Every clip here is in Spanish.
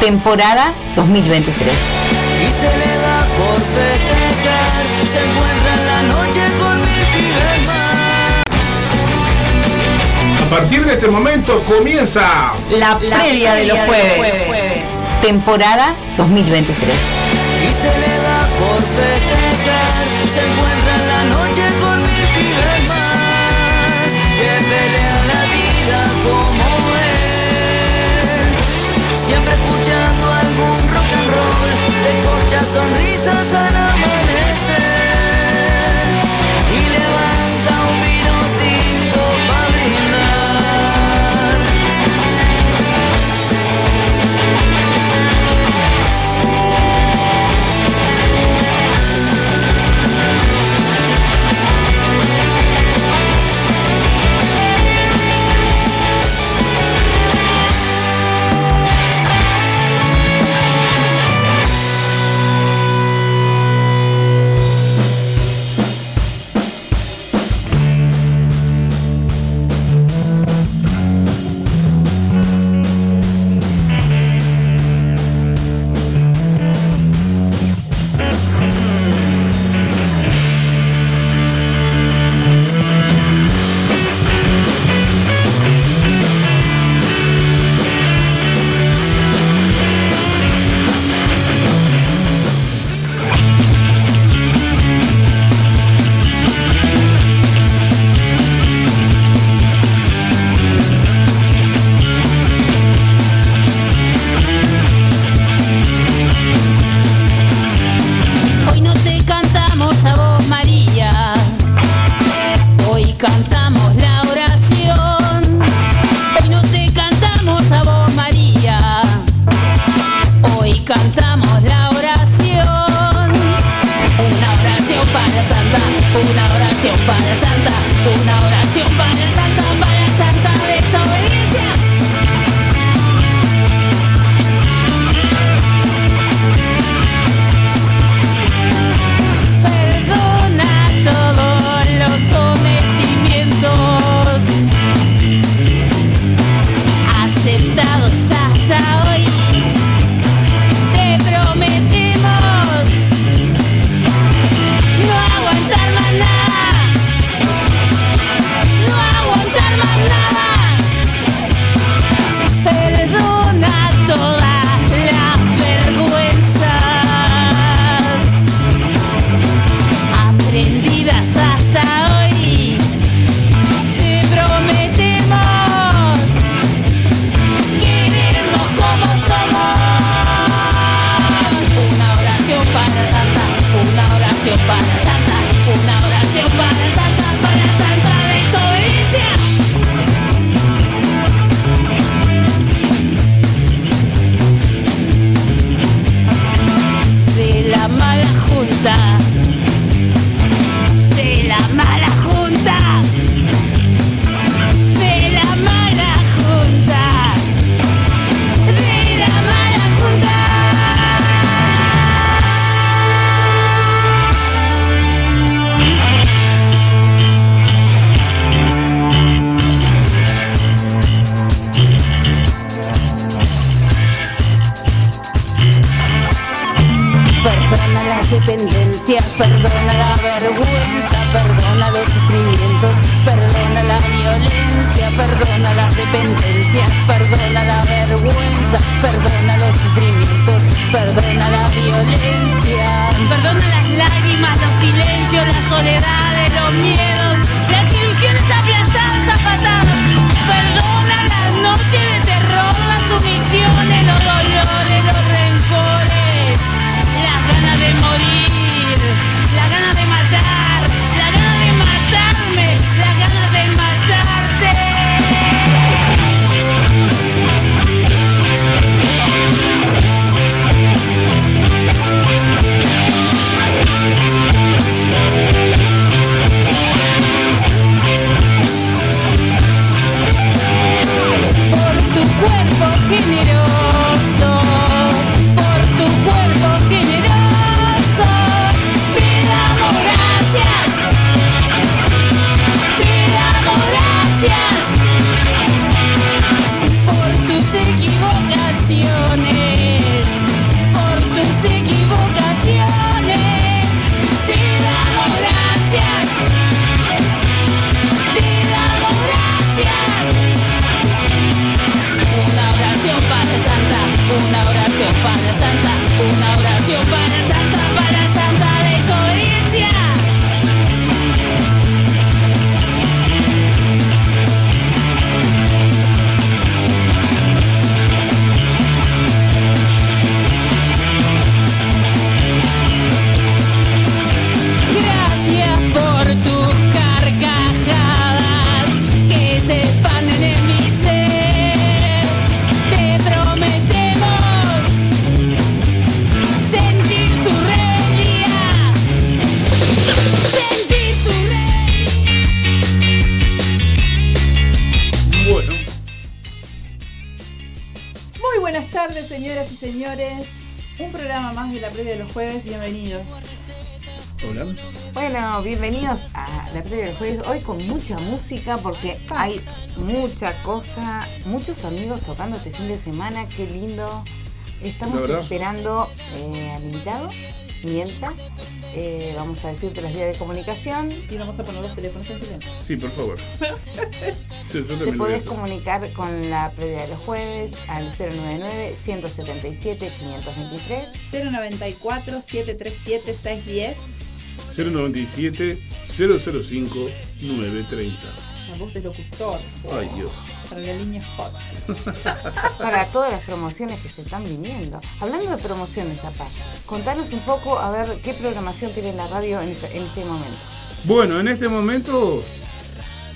temporada 2023. Y se le da por festejar, se encuentra en la noche con mi A partir de este momento comienza la previa, de los jueves, temporada 2023. Y se le da por festejar, se encuentra en la noche con mi pibes más siempre escuchando algún rock and roll. Escucha sonrisas a la yeah. Música porque hay mucha cosa, muchos amigos tocando este fin de semana. Qué lindo. Estamos esperando eh, al invitado. Mientras, eh, vamos a decirte las vías de comunicación. Y vamos a poner los teléfonos en silencio. Sí, por favor. Sí, yo Te podés comunicar con la previa de los jueves al 099-177-523. 094 737 610. 097 005 930. Esa voz de locutor. Ay, Dios. Para la línea hot. para todas las promociones que se están viniendo. Hablando de promociones, Zapá, contanos un poco a ver qué programación tiene la radio en, este- en este momento. Bueno, en este momento.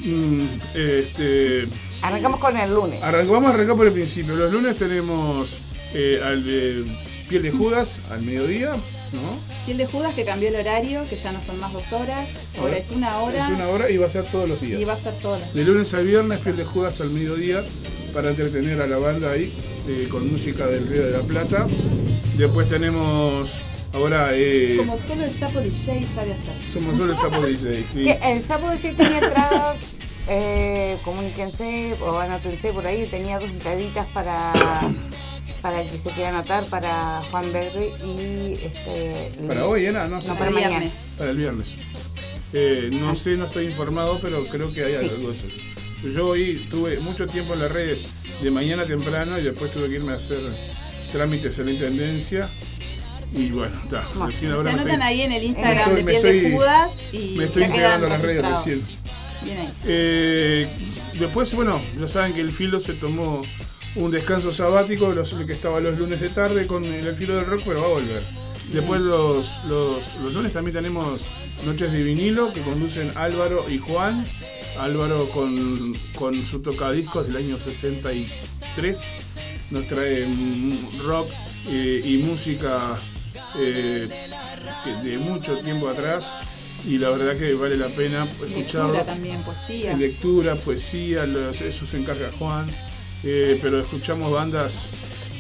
mm, este, Arrancamos con el lunes. vamos a arrancar por el principio. Los lunes tenemos eh, al de Piel de Judas al mediodía, ¿no? Y el de Judas que cambió el horario, que ya no son más dos horas. Ahora es una hora. Es una hora y va a ser todos los días. Y va a ser todas las De lunes a viernes, Piel de Judas al mediodía, para entretener a la banda ahí, eh, con música del Río de la Plata. Después tenemos, ahora, eh, Como solo el sapo DJ sabe hacer. somos solo el Sapo DJ. sí. Que el de siete tenía entradas, eh, comuníquense o anótense por ahí, tenía dos entraditas para, para el que se quiera anotar, para Juan Berry y este... Para hoy, era, ¿no? No, Para el mañana. viernes. Para el viernes. Eh, no sé, no estoy informado, pero creo que hay algo de eso. Yo hoy tuve mucho tiempo en las redes de mañana temprano y después tuve que irme a hacer trámites en la intendencia. Y bueno, está. Bueno, Se anotan estoy- ahí en el Instagram estoy- de Piel de Judas y Me estoy integrando a las redes recién. Bien ahí. Eh, después, bueno, ya saben que el filo se tomó un descanso sabático, los, que estaba los lunes de tarde con el, filo del rock, pero va a volver. Después los, los, los lunes también tenemos Noches de vinilo que conducen Álvaro y Juan. Álvaro con, con su tocadiscos del año 63 nos trae mm, rock eh, y música eh, de mucho tiempo atrás y la verdad que vale la pena escucharlo. Lectura también, poesía. Lectura, poesía, los- eso se encarga Juan. Pero escuchamos bandas,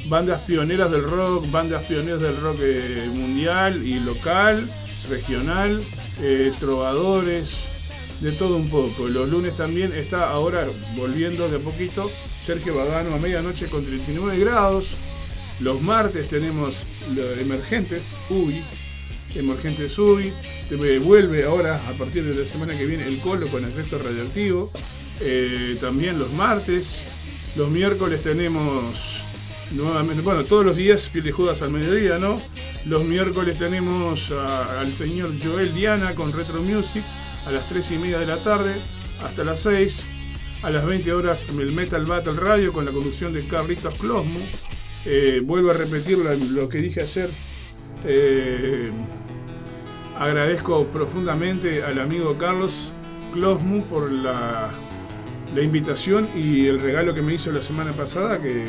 bandas pioneras del rock, bandas pioneras del rock eh, mundial y local, regional, eh, trovadores, de todo un poco. Los lunes también está ahora volviendo de poquito Sergio Badano a medianoche con 39 grados. Los martes tenemos emergentes, UBI, Emergentes UBI. Te- vuelve ahora, a partir de la semana que viene, el colo con efecto radioactivo. Eh, también los martes. Los miércoles tenemos nuevamente, bueno, todos los días piel al mediodía, ¿no? Los miércoles tenemos al señor Joel Diana con Retro Music a las 3 y media de la tarde hasta las 6. A las 20 horas el Metal Battle Radio con la conducción de Carlitos Closmo. Eh, vuelvo a repetir lo que dije ayer. Eh, agradezco profundamente al amigo Carlos Closmu por la, la invitación y el regalo que me hizo la semana pasada, que,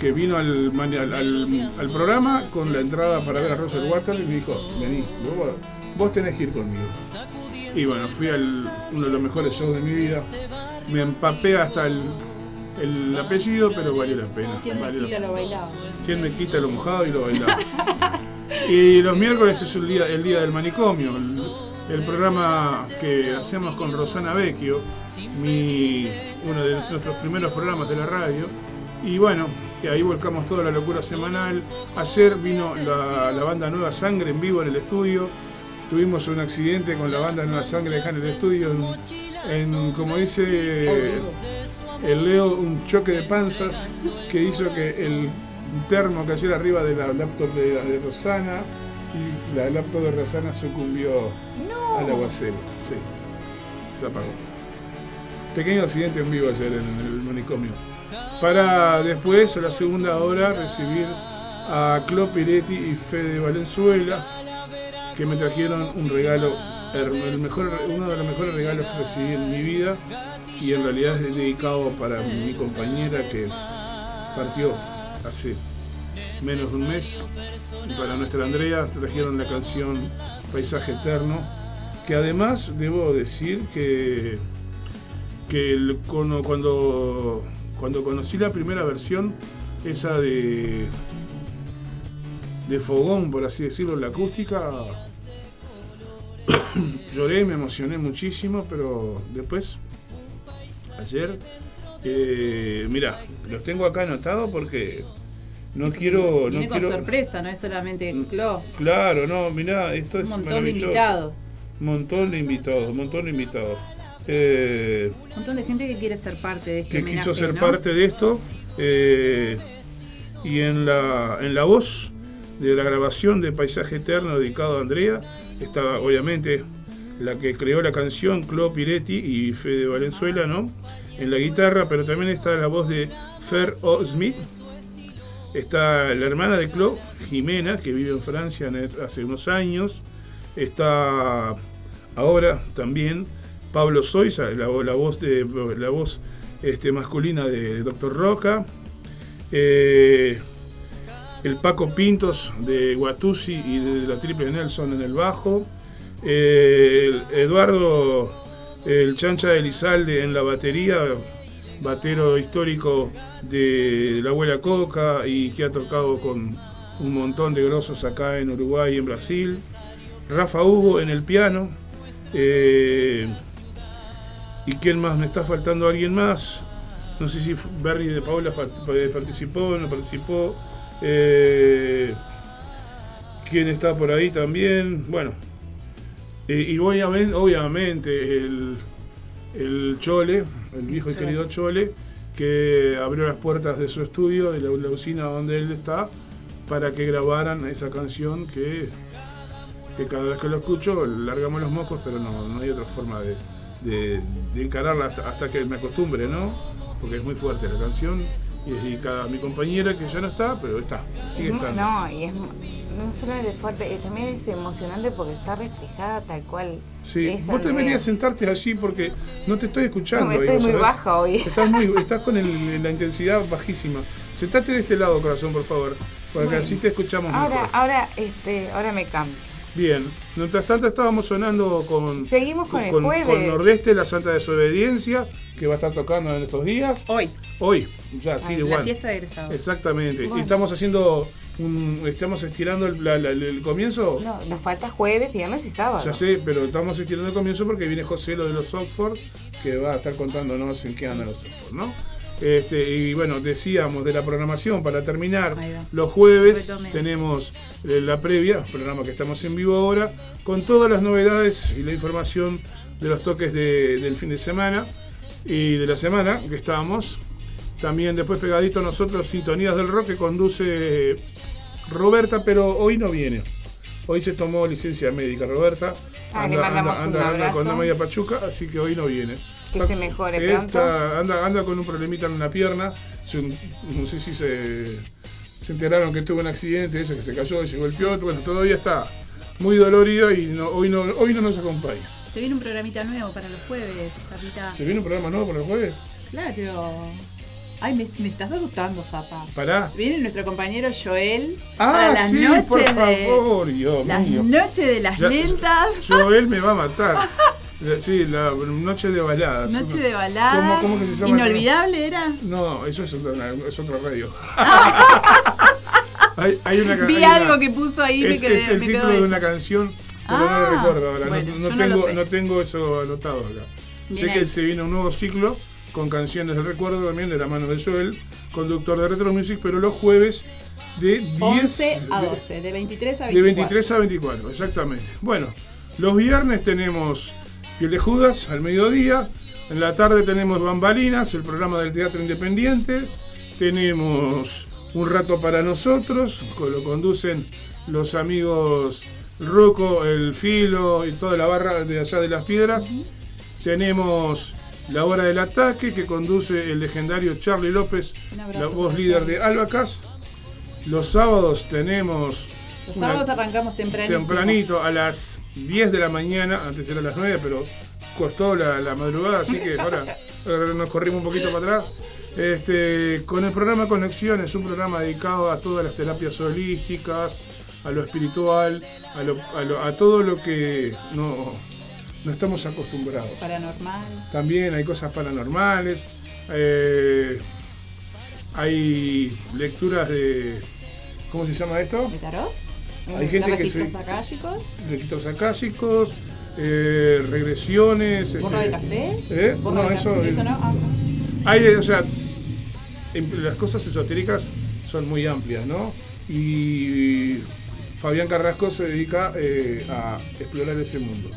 que vino al, al, al- al programa con la entrada para ver a Roger Water y me dijo, vení, vos, vos tenés que ir conmigo. Y bueno, fui al uno de los mejores shows de mi vida. Me empapé hasta el, el apellido, pero valió la pena. ¿Quién me valió quita lo bailado? ¿Quién me quita lo mojado y lo bailado? y los miércoles es el día, el día del manicomio, el, el programa que hacemos con Rosana Vecchio, mi, uno de nuestros primeros programas de la radio. Y bueno, que ahí volcamos toda la locura semanal. Ayer vino la, la banda Nueva Sangre en vivo en el estudio. Tuvimos un accidente con la banda Nueva Sangre acá en el estudio, en, en, como dice el Leo, un choque de panzas que hizo que el termo cayera arriba de la laptop de, de Rosana y la laptop de Rosana sucumbió al aguacero. Sí, se apagó. Pequeño accidente en vivo ayer en el manicomio. Para después, a la segunda hora, recibir a Clo Piretti y Fede Valenzuela, que me trajeron un regalo, el mejor, uno de los mejores regalos que recibí en mi vida y en realidad es dedicado para mi compañera que partió hace menos de un mes. Y para nuestra Andrea trajeron la canción Paisaje Eterno, que además debo decir que, que el- cuando, cuando, cuando conocí la primera versión, esa de, de Fogón, por así decirlo, la acústica, lloré, me emocioné muchísimo, pero después, ayer, eh, mira, los tengo acá anotados porque no quiero... Viene no con quiero, sorpresa, no es solamente el Clo. Claro, no, mirá, esto es Un montón de invitados. Montón de invitados, montón de invitados. Eh, Un montón de gente que quiere ser parte de este que homenaje, quiso ser ¿no? parte de esto. eh, y en la, en la voz de la grabación de Paisaje Eterno dedicado a Andrea, está obviamente la que creó la canción, Clo Piretti y Fede Valenzuela, ¿no? En la guitarra, pero también está la voz de Fer O. Smith. Está la hermana de Clo, Jimena, que vive en Francia hace unos años. Está ahora también Pablo Soiza, la, vo- la voz de la voz este, masculina de Dr. Roca. Eh, el Paco Pintos de Guatusi y de la Triple Nelson en el bajo. Eh, el Eduardo el Chancha de Lizalde en la batería, batero histórico de la abuela Coca y que ha tocado con un montón de grosos acá en Uruguay y en Brasil. Rafa Hugo en el piano. eh, ¿Y quién más? ¿Me está faltando alguien más? No sé si Berry de Paola part- participó, no participó. Eh, ¿Quién está por ahí también? Bueno. eh, y obviamente, obviamente el, el Chole, el viejo y querido Chole, que abrió las puertas de su estudio, de la, la usina donde él está, para que grabaran esa canción que, que cada vez que lo escucho largamos los mocos, pero no, no hay otra forma de, de- de encararla hasta, hasta que me acostumbre, ¿no? Porque es muy fuerte la canción y es dedicada a mi compañera que ya no está, pero está, sigue Es estando. No, y es no solamente fuerte, eh, también es emocionante porque está reflejada tal cual. Sí, es vos te deberías sentarte allí porque no te estoy escuchando. No, estoy muy baja hoy. Estás, muy, estás con el- la intensidad bajísima. Sentate de este lado, corazón, por favor, para que Bueno. así te escuchamos Ahora, mejor. ahora, este, ahora me cambio. Bien, mientras tanto estábamos sonando con, Seguimos con el con, jueves. con Nordeste, la Santa Desobediencia, que va a estar tocando en estos días. Hoy, Hoy, ya, sí, de la igual. fiesta de egresados. Exactamente. Bueno. Y estamos haciendo un, estamos estirando el, la- la- el comienzo. No, nos falta jueves, viernes y sábado. Ya sé, pero estamos estirando el comienzo porque viene José lo de los Oxford, que va a estar contándonos en qué andan los Oxford, ¿no? Este, y bueno, decíamos de la programación para terminar. Los jueves tenemos eh, la previa, programa que estamos en vivo ahora, con todas las novedades y la información de los toques de- del fin de semana y de la semana que estábamos. También después pegadito a nosotros, Sintonías del Rock, que conduce Roberta, pero hoy no viene. Hoy se tomó licencia médica Roberta. Ah, le mandamos un abrazo. con la media pachuca, así que hoy no viene. Que se mejore pronto. está- anda, anda con un problemita en una pierna. Se- no sé si se, se enteraron que tuvo un accidente, ese que se cayó y se golpeó. Bueno, todavía está muy dolorido y no- hoy, no, hoy no nos acompaña. Se viene un programita nuevo para los jueves, Zapita. ¿Se viene un programa nuevo para el jueves? Claro. Ay, me, me estás asustando, Zapa. Pará. Viene nuestro compañero Joel Ah, para las sí, noches por de favor, Dios las mío. noches de las Ya- lentas. Joel me va a matar. Sí, la noche de baladas. Noche de balada. ¿Cómo, cómo que se llama? Inolvidable era. No, eso es, otra, es otro radio. hay, hay una ca- Vi hay una- algo que puso ahí y me es, quedé. es el me título de eso. una canción, pero no Ah, lo recuerdo ahora. No- bueno, no, yo no lo tengo, no tengo eso anotado acá. Bien sé que se viene un nuevo ciclo con canciones de recuerdo también de la mano de Joel, conductor de Retro Music, pero los jueves de 10 11 a de- 12, de 23 a 24. de 23 a 24, exactamente. Bueno, los viernes tenemos Piel de Judas al mediodía. En la tarde tenemos Bambalinas, el programa del Teatro Independiente. Tenemos Un rato para nosotros, lo conducen los amigos Rocco, el Filo y toda la barra de allá de las piedras. Tenemos la hora del ataque que conduce el legendario Charlie López, la voz líder de Albacas. Los sábados tenemos Los una- sábados arrancamos tempranísimo. tempranito a las 10 de la mañana, antes era a las 9, pero costó la, la madrugada, así que ahora, ahora nos corrimos un poquito para atrás. Este, con el programa Conexiones, un programa dedicado a todas las terapias holísticas, a lo espiritual, a, lo- a lo- a todo lo que no, no estamos acostumbrados. Paranormal. También hay cosas paranormales, eh, hay lecturas de... ¿Cómo se llama esto? ¿De tarot? Hay gente ¿De que se- akáshicos? registros akáshicos, eh, regresiones. ¿Borra de este, café? ¿eh? ¿Borra No, de eso, café? es- ¿Eso no? Ah, hay, o sea, em- las cosas esotéricas son muy amplias, ¿no? Y Fabián Carrasco se dedica eh, a explorar ese mundo.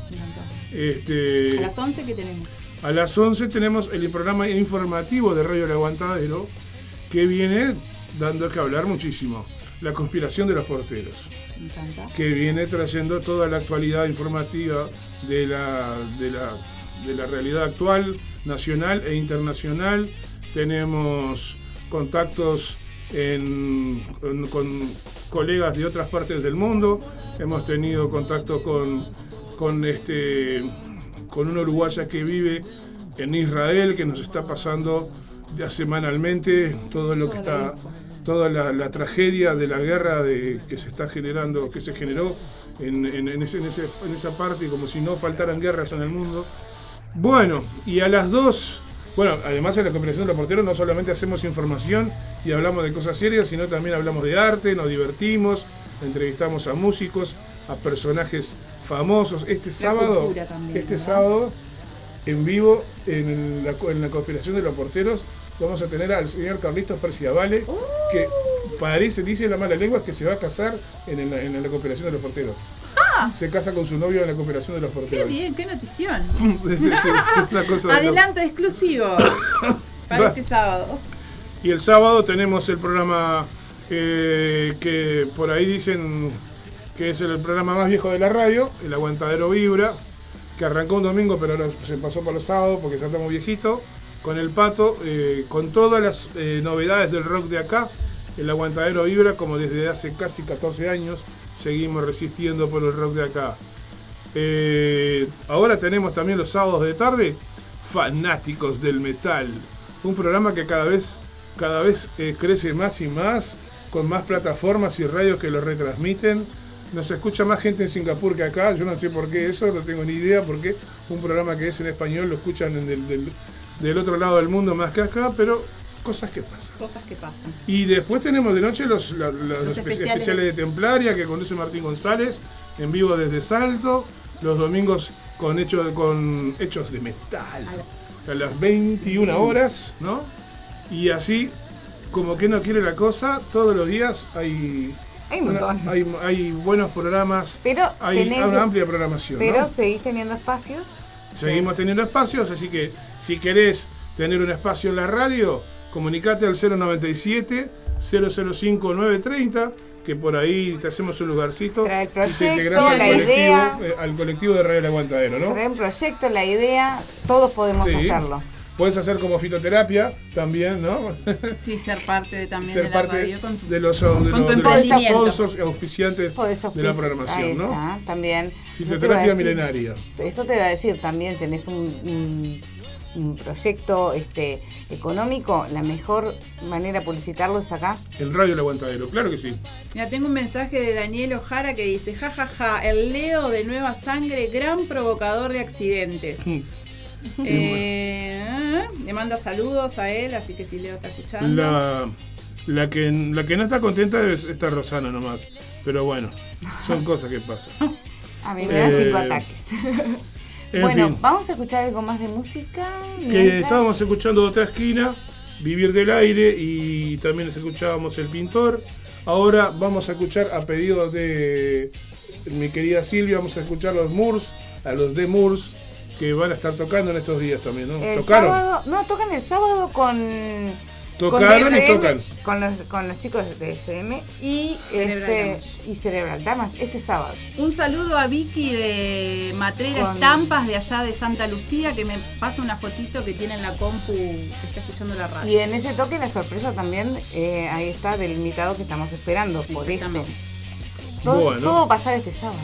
Este, A las 11 que tenemos. a las 11 tenemos el programa informativo de Radio El Aguantadero, que viene dando que hablar muchísimo. La conspiración de los porteros. Que viene trayendo toda la actualidad informativa de la, de la, de la realidad actual, nacional e internacional. Tenemos contactos en- con, con colegas de otras partes del mundo. Hemos tenido contacto con, con, este, con una uruguaya que vive en Israel, que nos está pasando ya semanalmente todo lo que está. Toda la, la tragedia de la guerra de, que se está generando, que se generó en, en- en ese- en ese- en esa parte, como si no faltaran guerras en el mundo. Bueno, y a las dos, bueno, además en la conversación de los porteros no solamente hacemos información y hablamos de cosas serias, sino también hablamos de arte, nos divertimos, entrevistamos a músicos, a personajes famosos. Este sábado, también, este ¿verdad? sábado, en vivo, en la, en la conspiración de los porteros, vamos a tener al señor Carlitos Perciavale, que parece, dice la mala lengua, que se va a casar en, el- en la cooperación de los porteros. Se casa con su novio en la cooperación de los Qué porteros. bien, qué notición. Es, es- cosa de. Adelanto exclusivo para este sábado. Y el sábado tenemos el programa eh, que por ahí dicen que es el programa más viejo de la radio, el Aguantadero Vibra, que arrancó un domingo pero ahora se pasó para los sábados porque ya estamos viejitos, con el pato, eh, con todas las eh, novedades del rock de acá. El Aguantadero Vibra, como desde hace casi 14 años, seguimos resistiendo por el rock de acá. Eh, ahora tenemos también los sábados de tarde, Fanáticos del Metal. Un programa que cada vez, cada vez crece más y más, con más plataformas y radios que lo retransmiten. Nos escucha más gente en Singapur que acá, yo no sé por qué eso, no tengo ni idea, porque un programa que es en español lo escuchan en del- del otro lado del mundo más que acá, pero cosas que pasan. Cosas que pasan. Y después tenemos de noche los, los espe- especiales. especiales. de Templaria que conduce Martín González en vivo desde Salto. Los domingos con, hecho, con hechos de metal. A las 21 horas, ¿no? Y así, como que no quiere la cosa, todos los días hay, Hay un montón. hay, hay buenos programas. Pero hay tenés- una amplia programación. Pero ¿no? seguís teniendo espacios. Seguimos teniendo espacios, así que si querés tener un espacio en la radio, comunicate al 097 005 930, que por ahí te hacemos un lugarcito. Trae el y te proyecto, integrás al la colectivo, idea. eh, al colectivo de Radio El Aguantadero, ¿no? Trae un proyecto, la idea, todos podemos Sí. hacerlo. Puedes hacer como fitoterapia también, ¿no? Sí, ser parte de, también Ser de la parte radio con tu- de los, de los, tu de los sponsors y auspiciantes de la programación, ahí ¿no? está, también. Fitoterapia decir- milenaria. Esto te va a decir también, tenés un, un- un proyecto este, económico, la mejor manera de publicitarlo es acá. En Radio El Aguantadero, claro que sí. Mira, tengo un mensaje de Daniel Ojara que dice, jajaja, el Leo de Nueva Sangre, gran provocador de accidentes. Eh, le manda saludos a él, así que si Leo está escuchando. La, la, que, la que no está contenta es esta Rosana nomás. Pero bueno, son cosas que pasan. A mí me da Eh, cinco ataques. En bueno, fin, vamos a escuchar algo más de música. que estábamos escuchando otra esquina, Vivir del Aire, y también escuchábamos El Pintor. Ahora vamos a escuchar a pedido de mi querida Silvia, vamos a escuchar los Moors, a los de Moors, que van a estar tocando en estos días también, ¿no? El ¿Tocaron? sábado, no, tocan el sábado con Tocaron y DSM, tocan. Con los, con los chicos de SM y, Cerebral este, y Cerebral Damas este sábado. Un saludo a Vicky de Matrera Con- Estampas de allá de Santa Lucía que me pasa una fotito que tiene en la compu que está escuchando la radio. Y en ese toque la sorpresa también, eh, ahí está del invitado que estamos esperando, por eso. Todo, Bueno. todo va a pasar este sábado.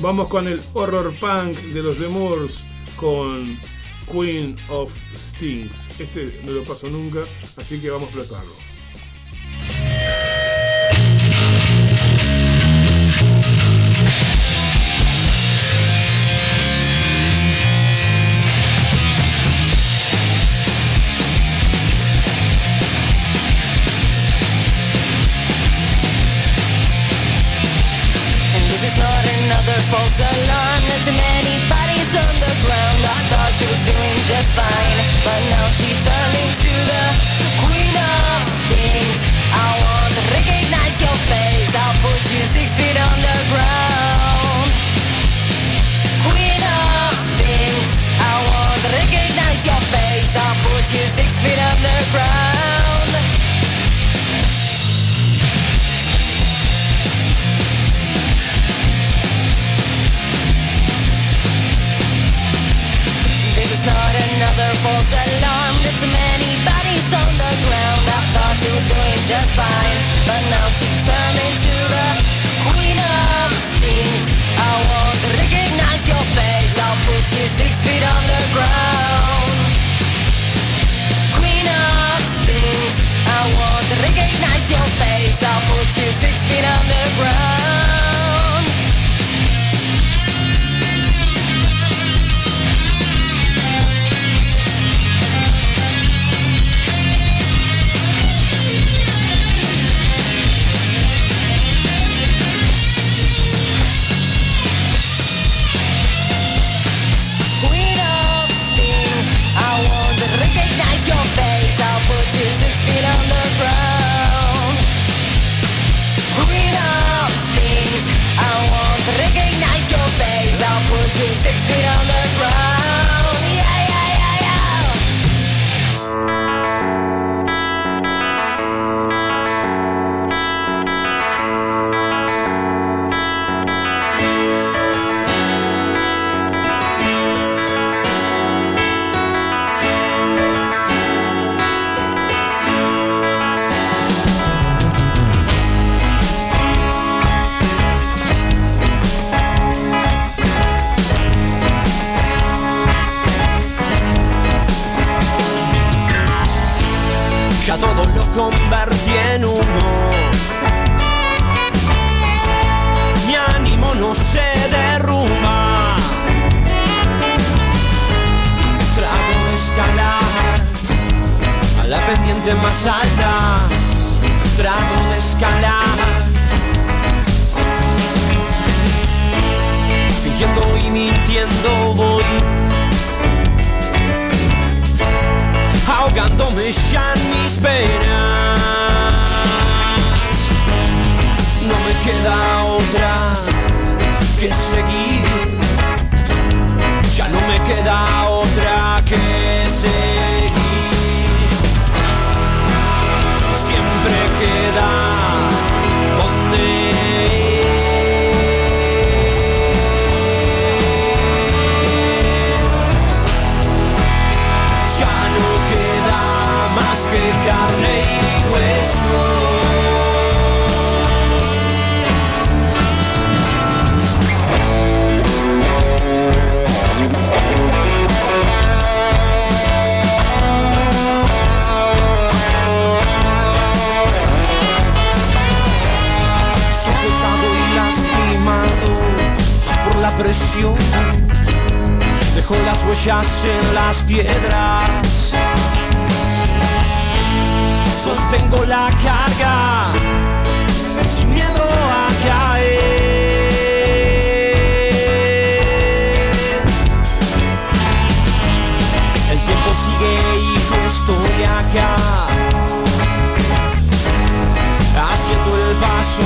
Vamos con el horror punk de los The Moors con Queen of Stings. Este no lo paso nunca, así que vamos a explotarlo. define she was doing just fine. But now she turned into the queen of stings. I want to recognize your face. I'll put you six feet on the ground Queen of stings. I want to recognize your face. I'll put you six feet on put you six feet on the ground Huellas en las piedras. Sostengo la carga sin miedo a caer. El tiempo sigue y yo estoy acá. Haciendo el paso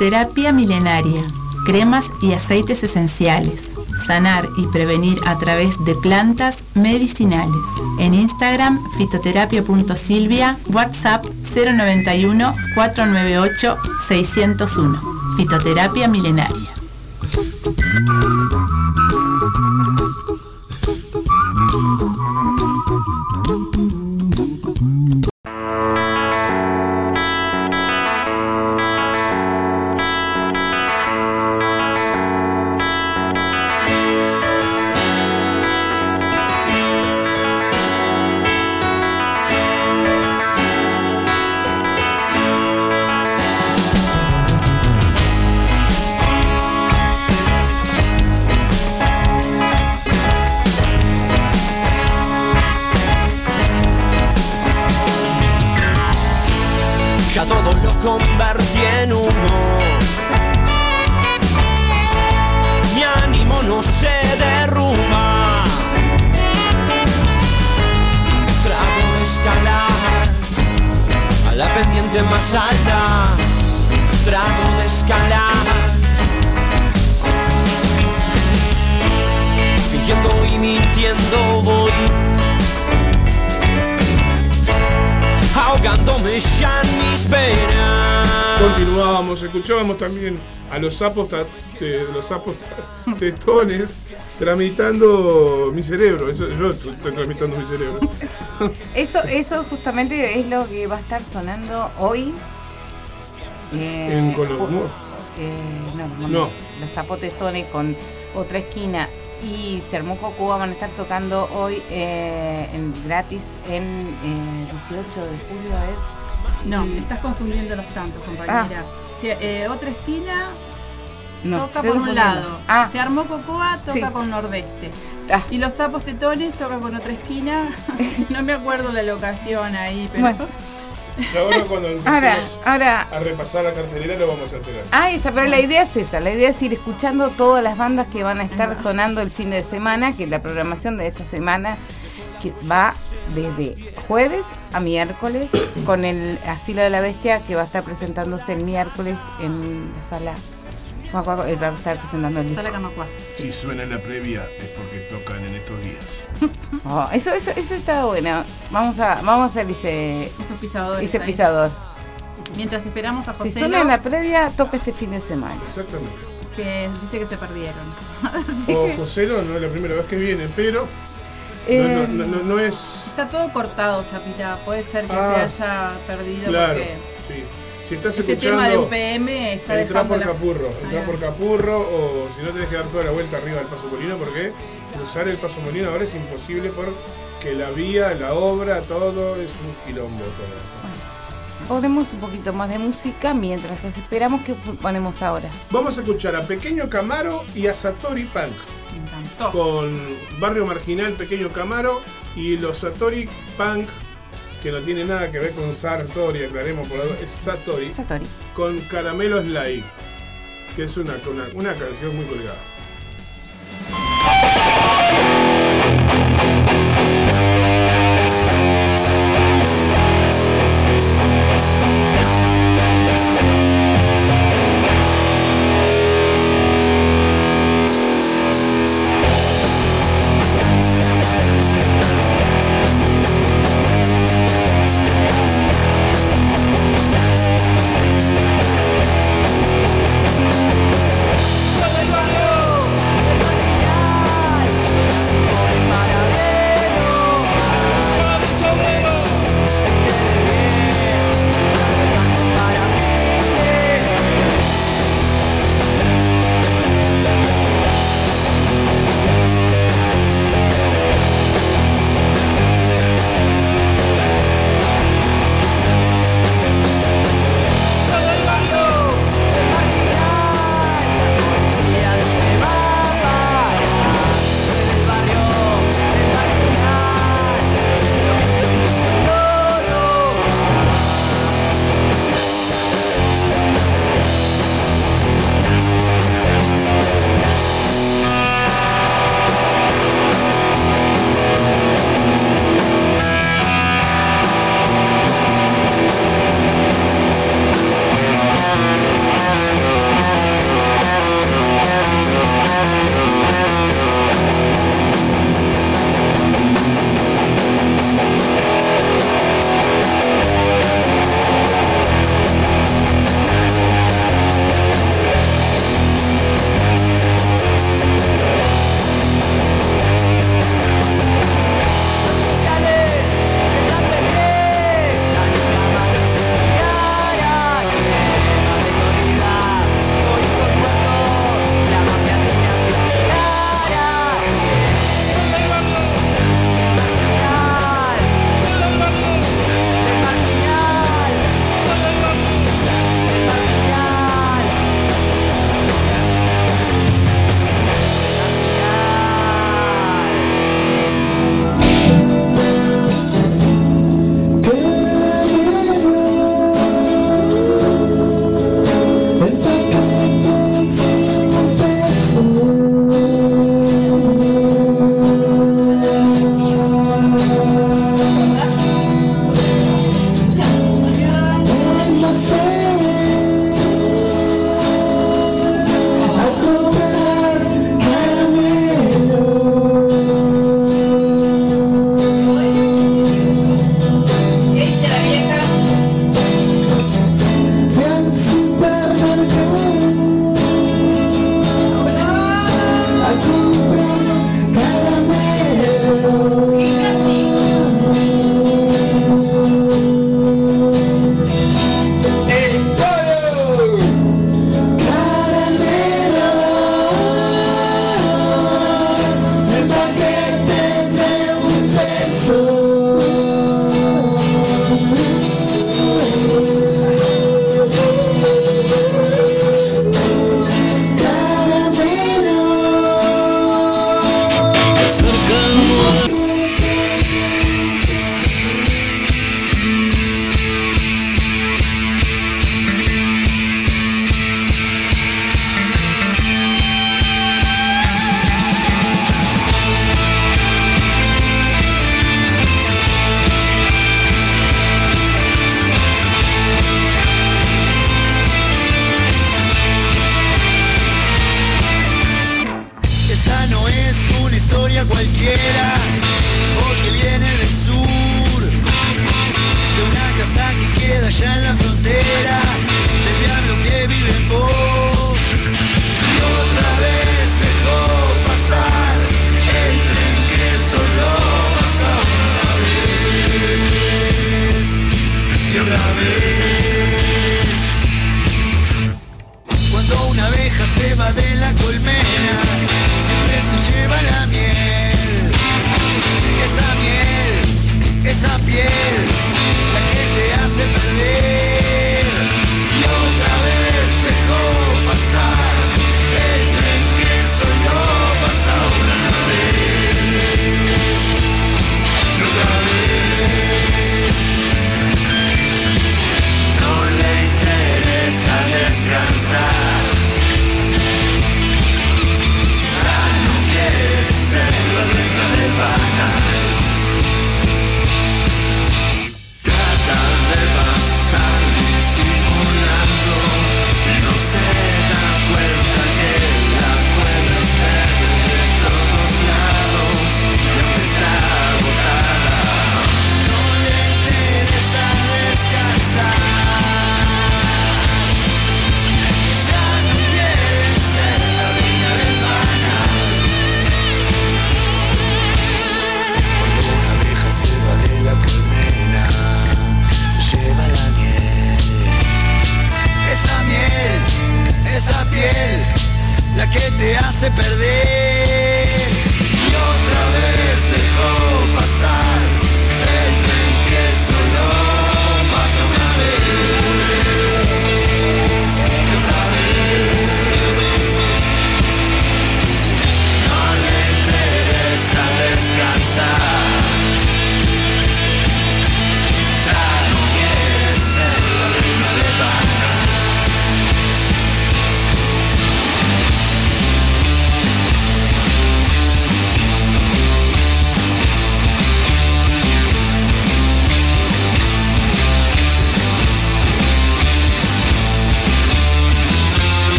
Fitoterapia milenaria. Cremas y aceites esenciales. Sanar y prevenir a través de plantas medicinales. En Instagram fitoterapia.silvia, WhatsApp 091 498 601. Fitoterapia milenaria. Fingiendo y mintiendo voy. ahogándome ya en mis penas. Continuábamos, escuchábamos también a los sapos, los sapos tetones tramitando mi cerebro. Eso, yo estoy tramitando mi cerebro. Eso, eso justamente es lo que va a estar sonando hoy. eh, En Colo- ju- no. eh, no, no, No. Los zapotestones con otra esquina y Sermuco Cuba van a estar tocando hoy eh, en, gratis en eh, 18 de julio. ¿es? No, estás confundiendo los tantos, compañera. Si, eh, otra esquina no, toca por un lado. Ah, Se armó Cocoa, toca Sí. con Nordeste. ah, Y los sapos tetones toca con otra esquina. no me acuerdo la locación ahí, pero. Bueno. Ahora cuando ahora a repasar la cartelera lo vamos a enterar. Ahí está, pero la idea es esa, la idea es ir escuchando todas las bandas que van a estar sonando el fin de semana, que la programación de esta semana que va desde jueves a miércoles con el Asilo de la Bestia que va a estar presentándose el miércoles en la sala. No me acuerdo, él va a estar presentando el disco. Sala Camacua. Si suena la previa es porque tocan en estos días. Oh, eso, eso, eso está bueno. Vamos a, vamos a ese ahí. pisador. Mientras esperamos a Si José, suena en la previa, toca este fin de semana. Exactamente. que dice que se perdieron. Así O que José no, no es la primera vez que viene, pero Eh, no, no, no, no es. está todo cortado, Zapita. Puede ser que Ah, se haya perdido Claro, porque sí. Si estás este escuchando. tema de UPM está Entra por la... Capurro, entra por Capurro o si no tenés que dar toda la vuelta arriba del Paso Molino porque cruzar el Paso Molino ahora es imposible porque la vía, la obra, todo es un quilombo todo. Ponemos un poquito más de música mientras los esperamos que ponemos ahora. Vamos a escuchar a Pequeño Camaro y a Satori Punk Me encantó. con Barrio Marginal Pequeño Camaro y los Satori Punk que no tiene nada que ver con Sartori, aclaremos por duda, es Satori Satori. con Caramelo Slide, que es una, una, una canción muy colgada.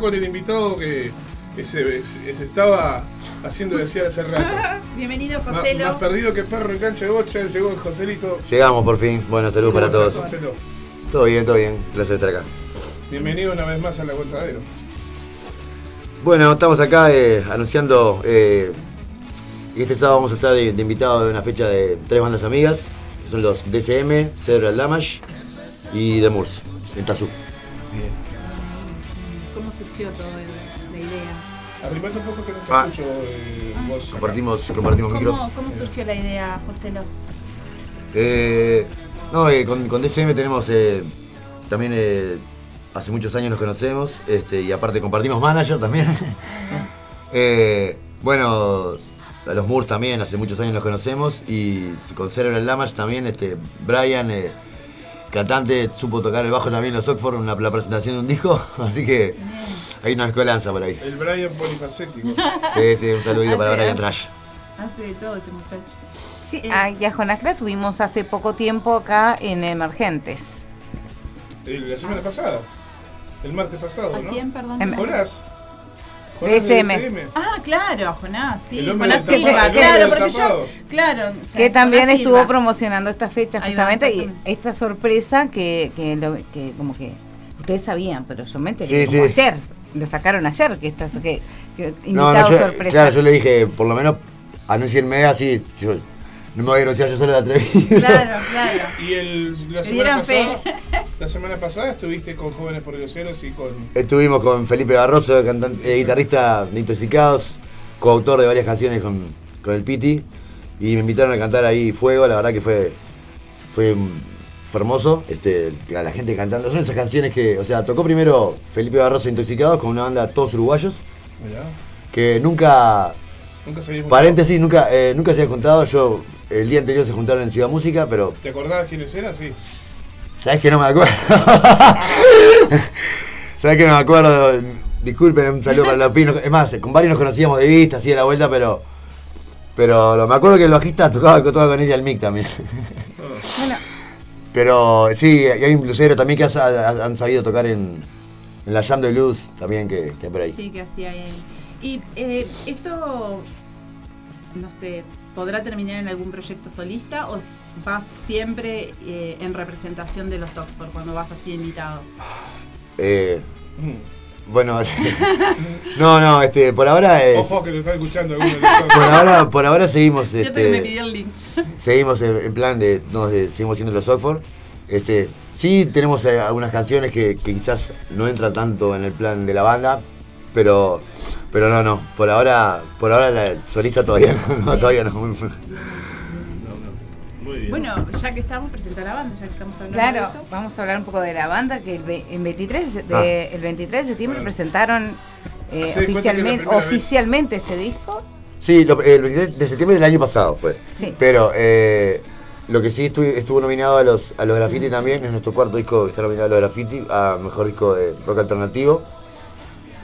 Con el invitado que, que se, se estaba haciendo desear hace rato. Bienvenido, Ma- Joselo. Más perdido que perro en cancha de bocha, llegó el Joselito. Llegamos por fin. Bueno, salud para ¿Cómo todos. Joselo? Todo bien, todo bien. Placer estar acá. Bienvenido una vez más a la Aguantadero. Bueno, estamos acá eh, anunciando eh, que este sábado vamos a estar de, de invitados de una fecha de tres bandas amigas, que son los DCM, Cerebral Damage y The Moors, en Tazú. ¿Cómo surgió todo el- la idea? Arrimate un poco que no te Ah. escucho eh, vos. acá. Compartimos, compartimos micro. ¿Cómo, cómo surgió la idea, Joselo? Eh, no, eh, con, con DCM tenemos eh, también eh, hace muchos años nos conocemos este, y aparte compartimos manager también. Eh, bueno, a los Moores también hace muchos años nos conocemos y con Cerebral Damage también, este, Brian, eh, cantante, supo tocar el bajo también en los Oxford en la, la presentación de un disco, así que hay una escolanza por ahí. El Brian polifacético. Sí, sí, un saludito para Brian Trash. Hace de todo ese muchacho. Sí, Eh. a Yajonacra tuvimos hace poco tiempo acá en Emergentes. La semana pasada. El martes pasado, ¿A ¿no? quién, perdón? Em- Jonás. DSM. Ah, claro, Jonás, sí. El hombre Jonás Silva, tapado, claro, porque yo, claro. Que también Jonás estuvo Silva. promocionando esta fecha justamente y esta sorpresa que, que, lo- que como que ustedes sabían, pero yo me enteré Sí, como sí. ayer. Lo sacaron ayer, que estas que, invitado no, yo, sorpresa. claro, yo le dije, por lo menos anuncienme así, yo- no me voy a anunciar yo solo la atrevido. Claro, claro. Y el, la, semana pasada, fe. la semana pasada estuviste con Jóvenes por Dioseros y con. Estuvimos con Felipe Barroso, cantante, eh, guitarrista de Intoxicados, coautor de varias canciones con, con el Piti, y me invitaron a cantar ahí Fuego, la verdad que fue, fue, fue hermoso, este, a la gente cantando. Son esas canciones que, o sea, tocó primero Felipe Barroso Intoxicados con una banda todos uruguayos, Mirá, que nunca, nunca se había juntado. paréntesis, nunca, eh, nunca se había juntado, yo el día anterior se juntaron en Ciudad Música, pero ¿Te acordabas quiénes eran? Sí. ¿Sabes que no me acuerdo? ¿Sabes que no me acuerdo? Disculpen, un saludo para los pinos. Es más, con varios nos conocíamos de vista, así de la vuelta, pero. Pero lo- me acuerdo que el bajista tocaba, tocaba con él y al mic también. Pero sí, y hay un blusero también que has- han sabido tocar en, en la Jam de Blues también, que, que por ahí. Sí, que hacía él. Y eh, esto, no sé, ¿podrá terminar en algún proyecto solista o vas siempre eh, en representación de los Oxford cuando vas así invitado? Eh, bueno, no, no, este, por ahora. es- Ojo que lo está escuchando alguno de los por ahora, por ahora seguimos. Siento que me Este, pidió el link. seguimos en, en plan de, no, de- seguimos siendo los Oxford. Este, sí tenemos eh, algunas canciones que, que quizás no entran tanto en el plan de la banda, Pero, pero no, no. Por ahora, por ahora la solista todavía no, no, todavía no. Muy bien. Bueno, ya que estamos, presenta la banda, ya que estamos hablando Claro, de eso. vamos a hablar un poco de la banda que el, ve- el 23, de, Ah. el 23 de septiembre Bueno. presentaron eh, oficialmente, vez. oficialmente este disco. Sí, lo- el 23 de septiembre del año pasado fue. Sí. Pero eh, lo que sí estuvo, estuvo nominado a los, a los graffiti también, es nuestro cuarto disco que está nominado a los graffiti, a mejor disco de rock alternativo,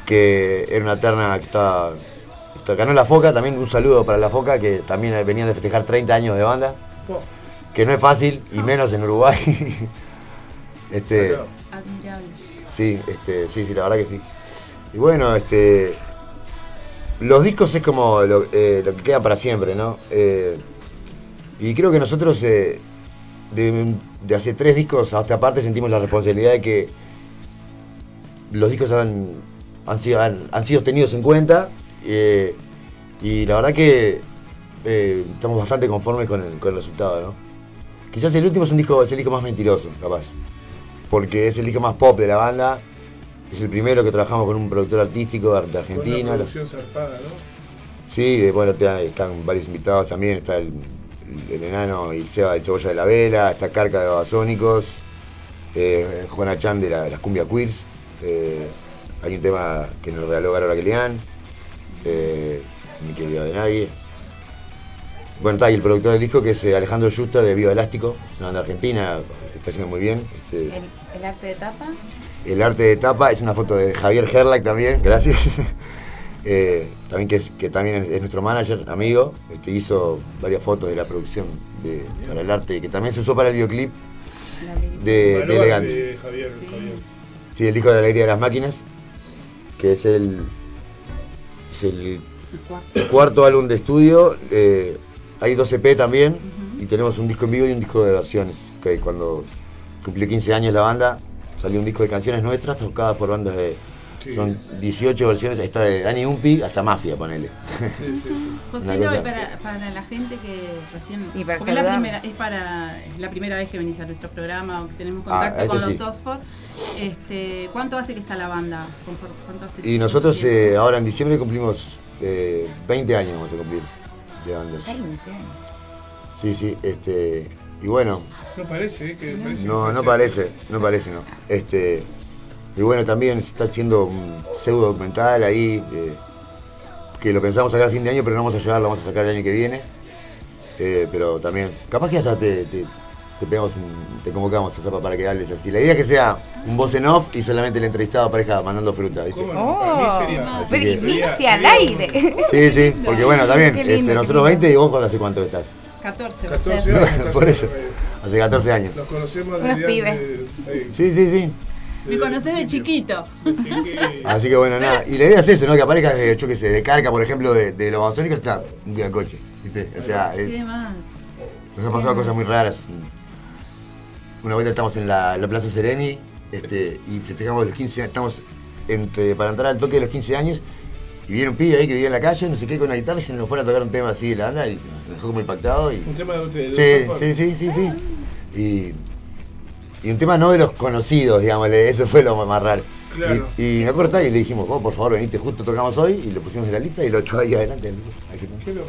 que era una terna que está, está- ganó la Foca, también un saludo para la Foca, que también venían de festejar 30 años de banda, que no es fácil, y menos en Uruguay. este. Admirable. Sí, este, sí, sí, la verdad que sí. Y bueno, este. Los discos es como lo, eh, lo que queda para siempre, ¿no? Eh, y creo que nosotros eh, de, de hace tres discos hasta aparte sentimos la responsabilidad de que los discos han, han, sido, han, han sido tenidos en cuenta eh, y la verdad que eh, estamos bastante conformes con el, con el resultado, ¿no? Quizás el último es un disco, es el disco más mentiroso, capaz porque es el disco más pop de la banda. Es el primero que trabajamos con un productor artístico de Con Argentina. una producción zarpada, ¿no? Sí, bueno, están varios invitados también. Está el, el enano y el Seba del Cebolla de la Vela, está Carca de Babasónicos, eh, Juana Chan de la- las Cumbia Queers. eh, hay un tema que nos regaló Garo Raquelian, eh, ni que olvidar de nadie. Bueno, está ahí el productor del disco que es eh, Alejandro Justa de Viva Elástico, es una banda argentina, está haciendo muy bien. este, El, el arte de tapa. el arte de tapa es una foto de Javier Herlack también, gracias. Eh, también que, también es, es nuestro manager, amigo. Este, hizo varias fotos de la producción de, para el arte, que también se usó para el videoclip de, de Elegante. Javier, Javier. Sí, el disco de la alegría de las máquinas, que es el, es el cuarto álbum de estudio. eh, hay dos EP también, y tenemos un disco en vivo y un disco de versiones. Que cuando cumplió 15 años la banda, salió un disco de canciones nuestras tocadas por bandas de. Sí. Son 18 versiones, está de Dani Umpi hasta Mafia, ponele. Sí, sí, sí. José, no, para, para la gente que recién. Y para porque es la, primera, es para es la primera vez que venís a nuestro programa o que tenemos Ah, contacto este con los. Oxford. Este, ¿Cuánto hace que está la banda? Confor- ¿Cuánto hace Y nosotros eh, ahora en diciembre cumplimos eh, 20 años vamos a cumplir de bandas. 20 años. Sí, sí, este. Y bueno, No parece, ¿eh? Que parece No, que no parece, no parece, no. Este, y bueno, también se está haciendo un pseudo documental ahí, eh, que lo pensamos sacar a fin de año, pero no vamos a llegar, lo vamos a sacar el año que viene. Eh, pero también, capaz que hasta te, te, te pegamos un- te convocamos a Zapa para que hables así. La idea es que sea un voz en off y solamente el entrevistado aparezca mandando fruta, ¿viste? ¿Cómo no? Para mí sería. Así que- al aire. Sí, sí, porque bueno, también, lindo, este, nosotros lindo. 20 y vos hace cuánto estás. 14, va a 14 ser. años. Por eso, hace 14 años. Nos conocemos Unos desde pibes. antes, eh, Sí, sí, sí. Me conocés de chiquito. Así que bueno, nada. Y la idea es eso, ¿no? Que aparezca, de, yo qué sé, de carga, por ejemplo, de, de los babasónicos está un día en coche. ¿Viste? O sea, eh, ¿Qué más? nos han pasado cosas muy raras. Una vuelta estamos en la, Plaza Sereni este, y festejamos los 15 años. Estamos entre, para entrar al toque de los 15 años y viene un pibe ahí que vivía en la calle, no sé qué, con una guitarra y se nos pone a tocar un tema así de la banda y nos dejó como impactado. Y, Un tema de ustedes. Sí, los sí, sí, sí, sí. Y, y un tema no de los conocidos, digamos, eso fue lo más raro. Claro. Y, y me acuerdo y le dijimos, vos por favor venite, justo tocamos hoy, y lo pusimos en la lista y lo echó ahí adelante. Aquí. ¿Qué lo eh?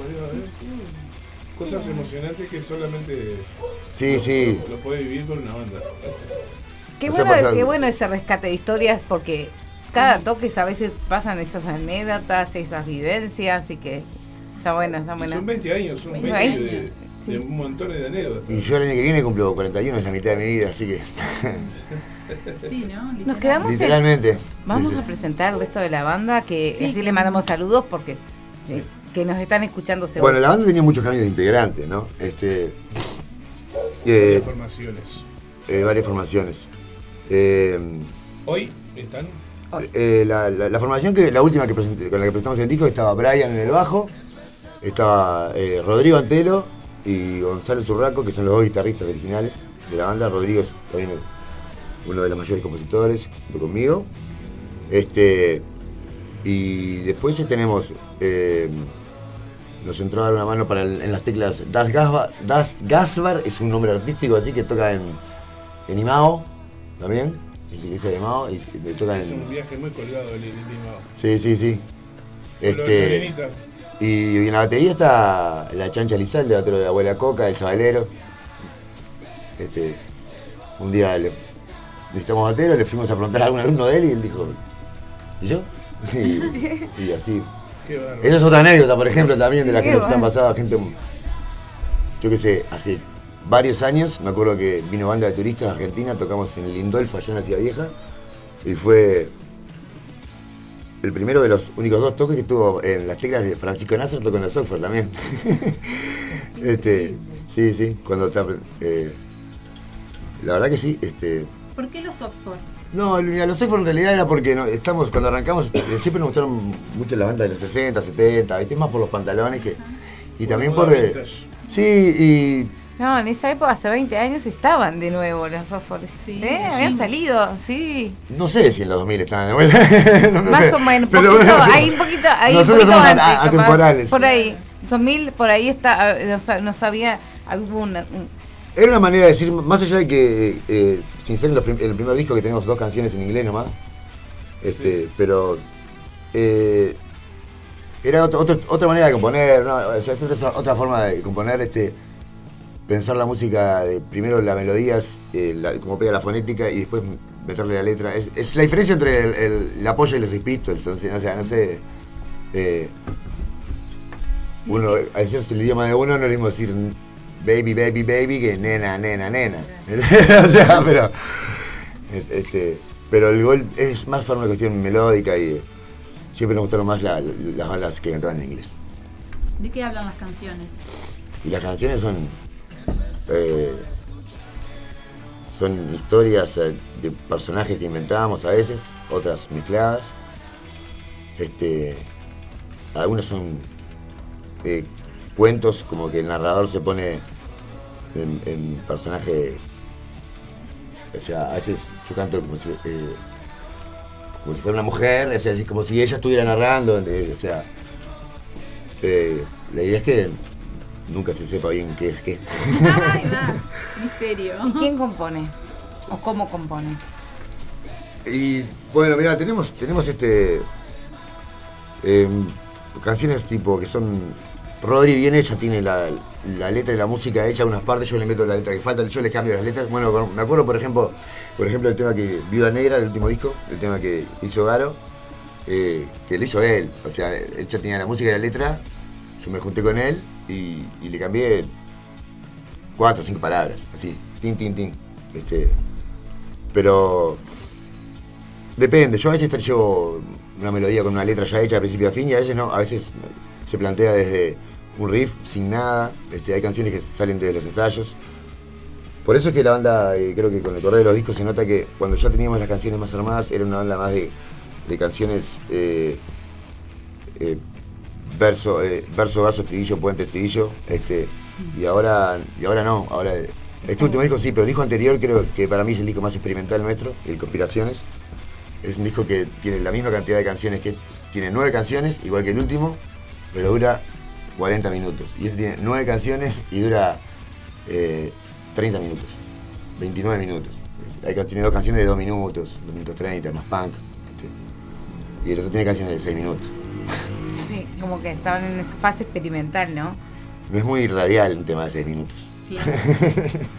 Cosas emocionantes que solamente Sí, sí. lo puede vivir con una banda. Qué bueno, qué bueno ese rescate de historias porque cada toque a veces pasan esas anécdotas, esas vivencias y que está bueno, está bueno. son 20 años, son 20 20 de, años, sí. de un montón de anécdotas. Y yo el año que viene cumplo 41, es la mitad de mi vida, así que. Sí, ¿no? Nos quedamos en- literalmente. Vamos Sí, a presentar al resto de la banda que Sí, así que- le mandamos saludos porque sí, que nos están escuchando seguro. Bueno, la banda tenía muchos cambios de integrantes, ¿no? Este. eh, Varias formaciones. eh, varias formaciones. Eh, Hoy están. Eh, la, la- la formación que la última que presenté- con la que presentamos el disco estaba Brian en el bajo, estaba eh, Rodrigo Antelo y Gonzalo Zurraco, que son los dos guitarristas originales de la banda. Rodrigo es también uno de los mayores compositores, junto conmigo. Este, y después tenemos, eh, nos entró a dar una mano para el- en las teclas Das Gasbar, Das Gasbar es un nombre artístico así que toca en, en Imao también. el guitarrista de Mao, y tocan Es un en... viaje muy colgado el Lili Mao. Sí, sí, sí. Este, Y en la batería está la chancha Lizalde, otro de la abuela Coca, el sabalero. Este, un día le, necesitamos batero, le fuimos a preguntar a algún alumno de él y él dijo, ¿y yo? Y, y así. Esa es otra anécdota, por ejemplo, también de las que nos han pasado a gente, yo qué sé, hace varios años, me acuerdo que vino banda de turistas de Argentina, tocamos en Lindolfo, allá en la Ciudad Vieja, y fue el primero de los únicos dos toques que estuvo en las teclas de Francisco Nasser, tocó en el software también. este, sí, sí, cuando está... eh, la verdad que sí, este, ¿Por qué los Oxford? no, los Software en realidad era porque no, estamos, cuando arrancamos, eh, siempre nos gustaron mucho las bandas de los 60, 70, ¿viste? Más por los pantalones que. Y Por también por. eh, sí, y. No, en esa época, hace 20 años, estaban de nuevo los softwares. Sí, ¿Eh? sí. Habían salido, sí. No sé si en los 2000 estaban de vuelta. No Más o menos, pero- poquito, hay un poquito, hay un Nosotros poquito somos antes, atemporales. Por ahí, 2000, por ahí está, no, sa- no sabía, había un, un- Era una manera de decir, más allá de que, eh, sin ser en los prim- el primer disco que tenemos dos canciones en inglés nomás, este, pero eh, era otro- otro- otra manera de componer, ¿no? O sea, es otra, otra forma de componer, este, pensar la música, de, primero la melodía, es, eh, la- como pega la fonética y después meterle la letra. Es, es la diferencia entre el, el- el apoyo y los Pistols, o sea, no sé... eh, uno, al decirse el idioma de uno no es mismo decir baby, baby, baby que nena, nena, nena. o sea, pero. Este, pero el gol es más para una cuestión melódica y siempre nos gustaron más la- las bandas que cantaban en inglés. ¿De qué hablan las canciones? Y las canciones son. Eh, son historias eh, de personajes que inventábamos a veces, otras mezcladas. Este, algunas son eh, cuentos, como que el narrador se pone en, en personaje. O sea, a veces yo canto como si, fuera una mujer, o como si ella estuviera narrando, o sea. la idea es que nunca se sepa bien qué es qué. Ay, va. Misterio. ¿Y quién compone? ¿O cómo compone? Y bueno, mira, tenemos, tenemos este. em, canciones tipo que son. Rodri viene, ella tiene la, la letra y la música hecha, unas partes, yo le meto la letra que falta, yo le cambio las letras. Bueno, me acuerdo, por ejemplo, por ejemplo, el tema que. Viuda Negra, el último disco, el tema que hizo Garo, eh, que lo hizo él. O sea, él ya tenía la música y la letra, yo me junté con él y, le cambié cuatro o cinco palabras, así, tin, tin, tin. Este, pero Depende, yo a veces llevo una melodía con una letra ya hecha de principio a fin y a veces no, a veces se plantea desde un riff sin nada, este, hay canciones que salen de los ensayos. Por eso es que la banda, eh, creo que con el correr de los discos se nota que cuando ya teníamos las canciones más armadas era una banda más de, de canciones eh, eh, verso, eh, verso, verso, estribillo, puente, estribillo, este, y ahora, y ahora no, ahora este último disco sí, pero el disco anterior creo que para mí es el disco más experimental nuestro, el Conspiraciones. Es un disco que tiene la misma cantidad de canciones, que tiene nueve canciones, igual que el último, pero dura 40 minutos. Y este tiene nueve canciones y dura eh, 30 minutos, 29 minutos. Hay, tiene dos canciones de 2 minutos, 2 minutos 30, más punk. este. Y el otro tiene canciones de 6 minutos. Sí, como que estaban en esa fase experimental, ¿no? No es muy radial un tema de 6 minutos. Claro.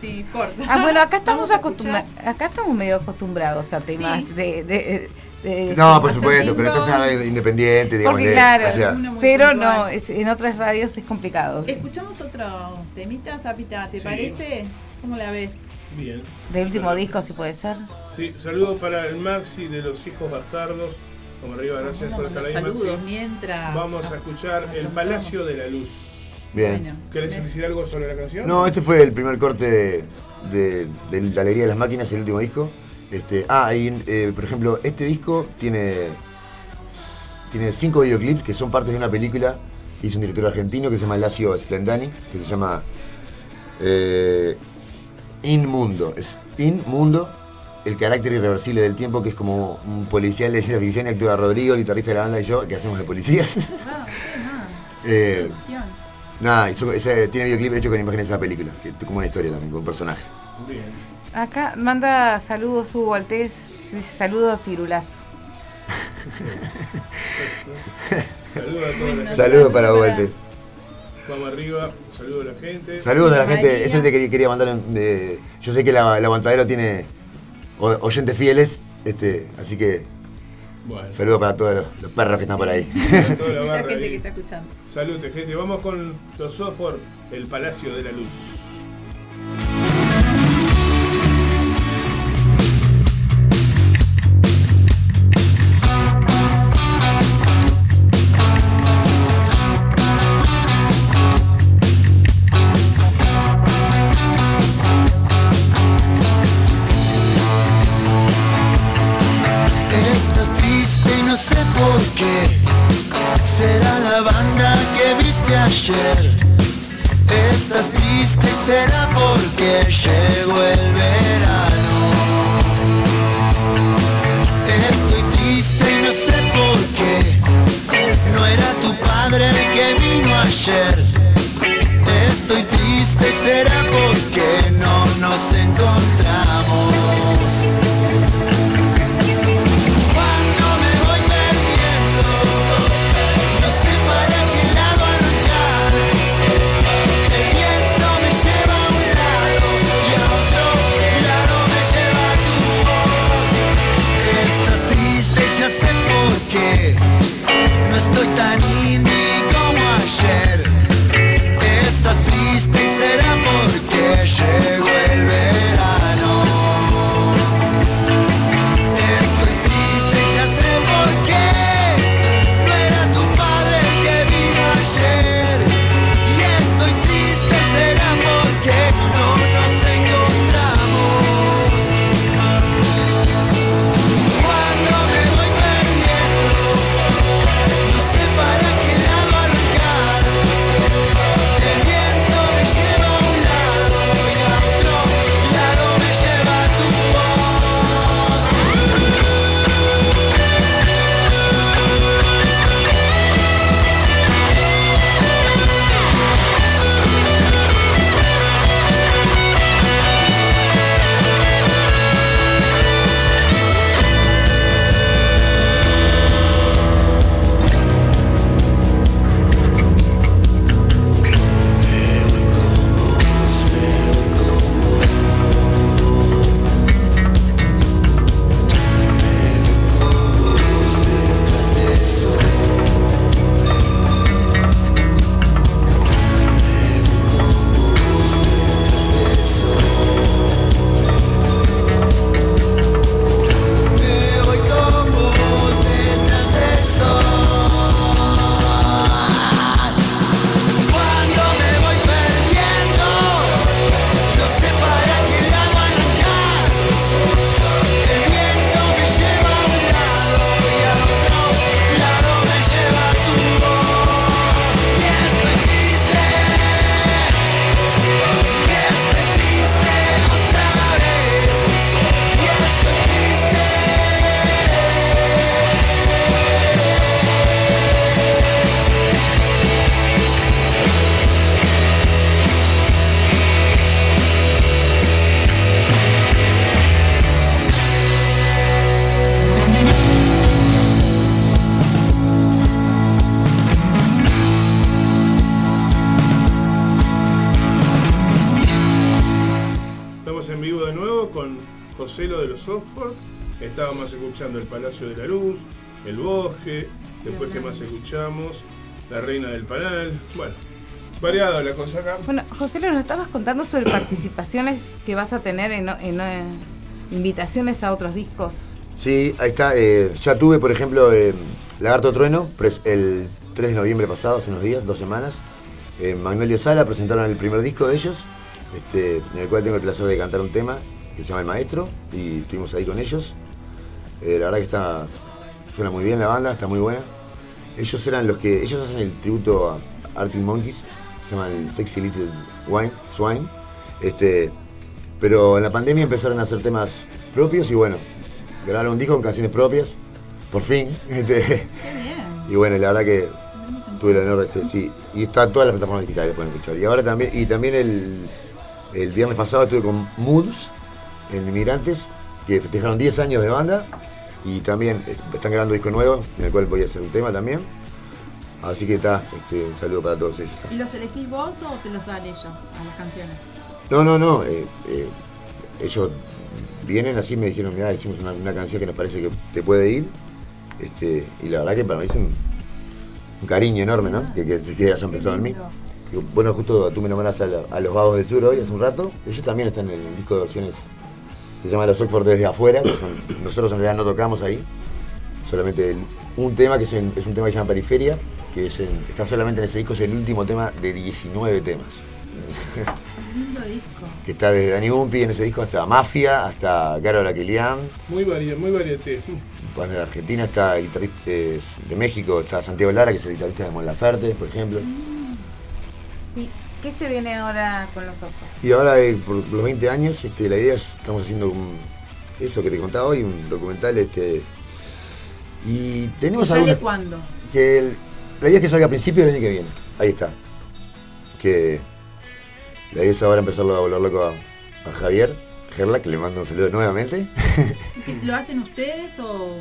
Sí, corta. Ah, bueno, acá estamos acostumbrados, acá estamos medio acostumbrados a temas Sí. de, de, de- No, por supuesto, pero esta es una radio independiente, digamos. Porque de- claro, o sea, pero puntual. no, es- en otras radios es complicado. Escuchamos otro temita, Zapita, ¿te Sí. parece? ¿Cómo la ves? Bien. Del último disco, si puede ser. Sí, saludo para el Maxi de los hijos bastardos. Como arriba, gracias por estar ahí, mandar Maxi. saludos mientras. Vamos a escuchar El Palacio de la Luz. bien. Bueno, ¿Querés decir algo sobre la canción? No, este fue el primer corte de, de- de la alegría de las máquinas, el último disco. Este, ah, y eh, por ejemplo, este disco tiene, tiene cinco videoclips que son partes de una película que hizo un director argentino que se llama Lacio Splendani, que se llama eh, Inmundo. Es Inmundo, el carácter irreversible del tiempo, que es como un policial de ciencia ficción y actúa Rodrigo, el guitarrista de la banda y yo, que hacemos de policías. Ah. Eh. Nada, ese- tiene videoclip hecho con imágenes de esa película, que es como una historia también, con un personaje. Bien. Acá manda saludos Hugo Altés, dice saludos Firulazo. Saludos a la gente. Saludos para Vueltes. Vamos arriba, saludos a la gente. Saludos a la gente. Eso te quería, quería mandar. un- de- yo sé que la, el aguantadero tiene oyentes fieles, este, así que Bueno, saludos para todos los, los perros que están por ahí. a toda la Mucha barra gente ahí. que está escuchando. Salud, gente. Vamos con los software, el Palacio de la Luz. Sobre participaciones que vas a tener en, eh, invitaciones a otros discos. Sí, ahí está. eh, ya tuve, por ejemplo, eh, Lagarto Trueno, el 3 de noviembre pasado, hace unos días, dos semanas. Magnolio Sala presentaron el primer disco de ellos, este, en el cual tengo el placer de cantar un tema que se llama El Maestro, y estuvimos ahí con ellos. La verdad que está, suena muy bien la banda, está muy buena. Ellos eran los que, ellos hacen el tributo a Arctic Monkeys, se llaman Sexy Little Wine, Swine. Este, pero en la pandemia empezaron a hacer temas propios y bueno, grabaron un disco con canciones propias, por fin. este, Qué bien. y bueno, la verdad que tuve el honor, este, sí, y está en todas las plataformas digitales, pueden escuchar. Y ahora también, y también el, el viernes pasado estuve con Moods, en Inmigrantes, que festejaron 10 años de banda. Y también eh, están grabando un disco nuevo, en el cual voy a hacer un tema también. Así que está, este, un saludo para todos ellos. ¿Y los elegís vos o te los dan ellos a las canciones? No, no, no. eh, eh, ellos vienen así, me dijeron, mira, hicimos una, una canción que nos parece que te puede ir. Este, y la verdad que para mí es un, un cariño enorme, ¿no? Que, que, que hayan pensado en mí. Y bueno, justo tú me nombrás a, la- a los vagos del sur hoy hace un rato. Ellos también están en el disco de versiones que se llama Los Oxford desde afuera. que son- nosotros en realidad no tocamos ahí. Solamente el- un tema que es, en- es un tema que se llama Periferia, que es en- está solamente en ese disco, es el último tema de 19 temas. Lindo disco. que está desde Dani Gumpi en ese disco hasta Mafia, hasta Caro Araquelian. Muy variado, muy variete. Bueno, de Argentina está guitarrista eh, de México, está Santiago Lara, que es el guitarrista de Mon Laferte, por ejemplo. ¿Y qué se viene ahora con los ojos? Y ahora, eh, por los 20 años, este, la idea es, estamos haciendo un- eso que te contaba hoy, un documental. Este, y tenemos ¿Sale algunas. cuándo? Que el- la idea es que salga a principios del año que viene. Ahí está. Que la idea es ahora empezarlo a volver loco a, a Javier Gerla, que le mando un saludo nuevamente. ¿Lo hacen ustedes o.?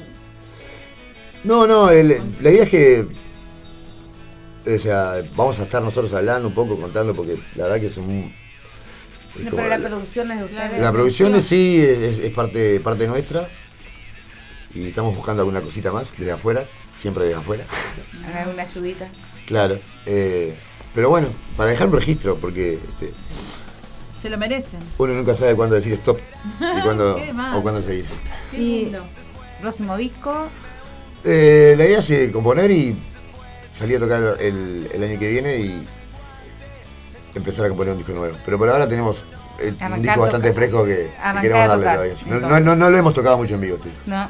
No, no, el- la idea es que. O sea, vamos a estar nosotros hablando un poco, contando, porque la verdad que es un. es No, como pero la la, producción es de ustedes. la producción es, sí es, es parte, parte nuestra. Y estamos buscando alguna cosita más desde afuera, siempre desde afuera. ¿Alguna ayudita? Claro. eh, pero bueno, para dejar un registro, porque este, Se lo merecen. uno nunca sabe cuándo decir stop y cuándo, o cuándo seguir. Qué Y-. Próximo disco. Eh, la idea es eh, componer y salir a tocar el, el año que viene y empezar a componer un disco nuevo. Pero por ahora tenemos eh, un disco bastante fresco que, queremos darle todavía. No, no, no lo hemos tocado mucho en vivo, este. No.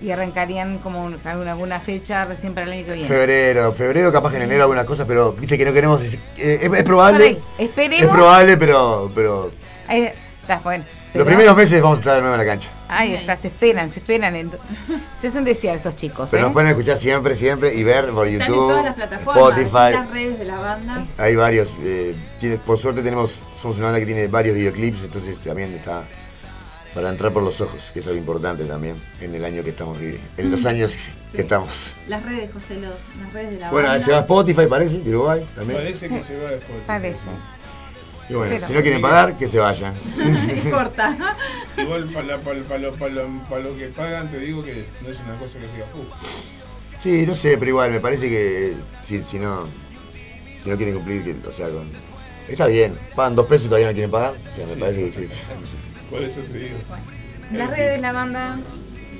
Y arrancarían como un- alguna, alguna fecha recién para el año que viene. Febrero, febrero, capaz que en enero algunas cosas, pero viste que no queremos decir- eh, es, probable. ahí, esperemos. Es probable, pero, pero Ahí está, bueno. los primeros meses vamos a estar de nuevo en la cancha. Ahí está, se esperan, se esperan. Se hacen desear estos chicos. Pero ¿eh? nos pueden escuchar siempre, siempre y ver por Están en YouTube, todas las plataformas, Spotify. las redes de la banda. Hay varios, eh, tiene- por suerte tenemos, somos una banda que tiene varios videoclips, entonces también está para entrar por los ojos, que es algo importante también en el año que estamos viviendo, en los años que estamos. Las redes, José Lo, las redes de la Bueno, banda. se va a Spotify, parece, de Uruguay también. Parece que se va después. Parece. Y bueno, Pero- si no quieren pagar, que se vayan. Corta. Igual para, para, lo, para, lo, que pagan, te digo que no es una cosa que diga, uh, Sí, no sé, pero igual, me parece que si, si no si no quieren cumplir, que, o sea, con... Está bien, pagan dos pesos y todavía no quieren pagar, o sea, me parece difícil. no sé. Por eso te digo. Las redes de la banda.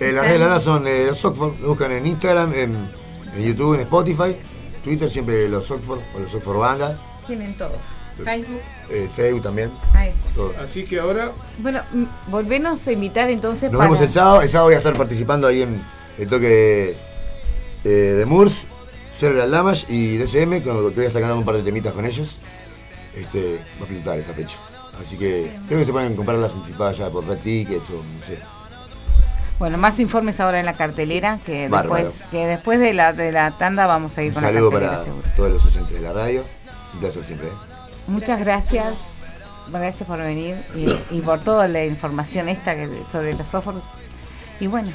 Eh, las redes de la banda son eh, los Oxford, lo buscan en Instagram, en, en YouTube, en Spotify, Twitter siempre los Oxford o los Oxford Banda, Tienen todo. Facebook. eh, Facebook también, Ahí todo. Así que ahora, Bueno, volvenos a invitar entonces Nos para. vemos el sábado, el sábado voy a estar participando ahí en el toque de, eh, de Moors, Cerebral Damage y DCM, con lo que voy a estar cantando un par de temitas con ellos. Este, va a explotar esta fecha. Así que creo que se pueden comprar las anticipadas ya por Red Tickets o no sé. Bueno, más informes ahora en la cartelera, que Bárbaro. después, que después de la de la tanda vamos a ir Un con saludo para seguro. todos los oyentes de la radio. Un placer siempre. ¿eh? Muchas gracias. Gracias por venir y, y por toda la información esta que, sobre los software. Y bueno,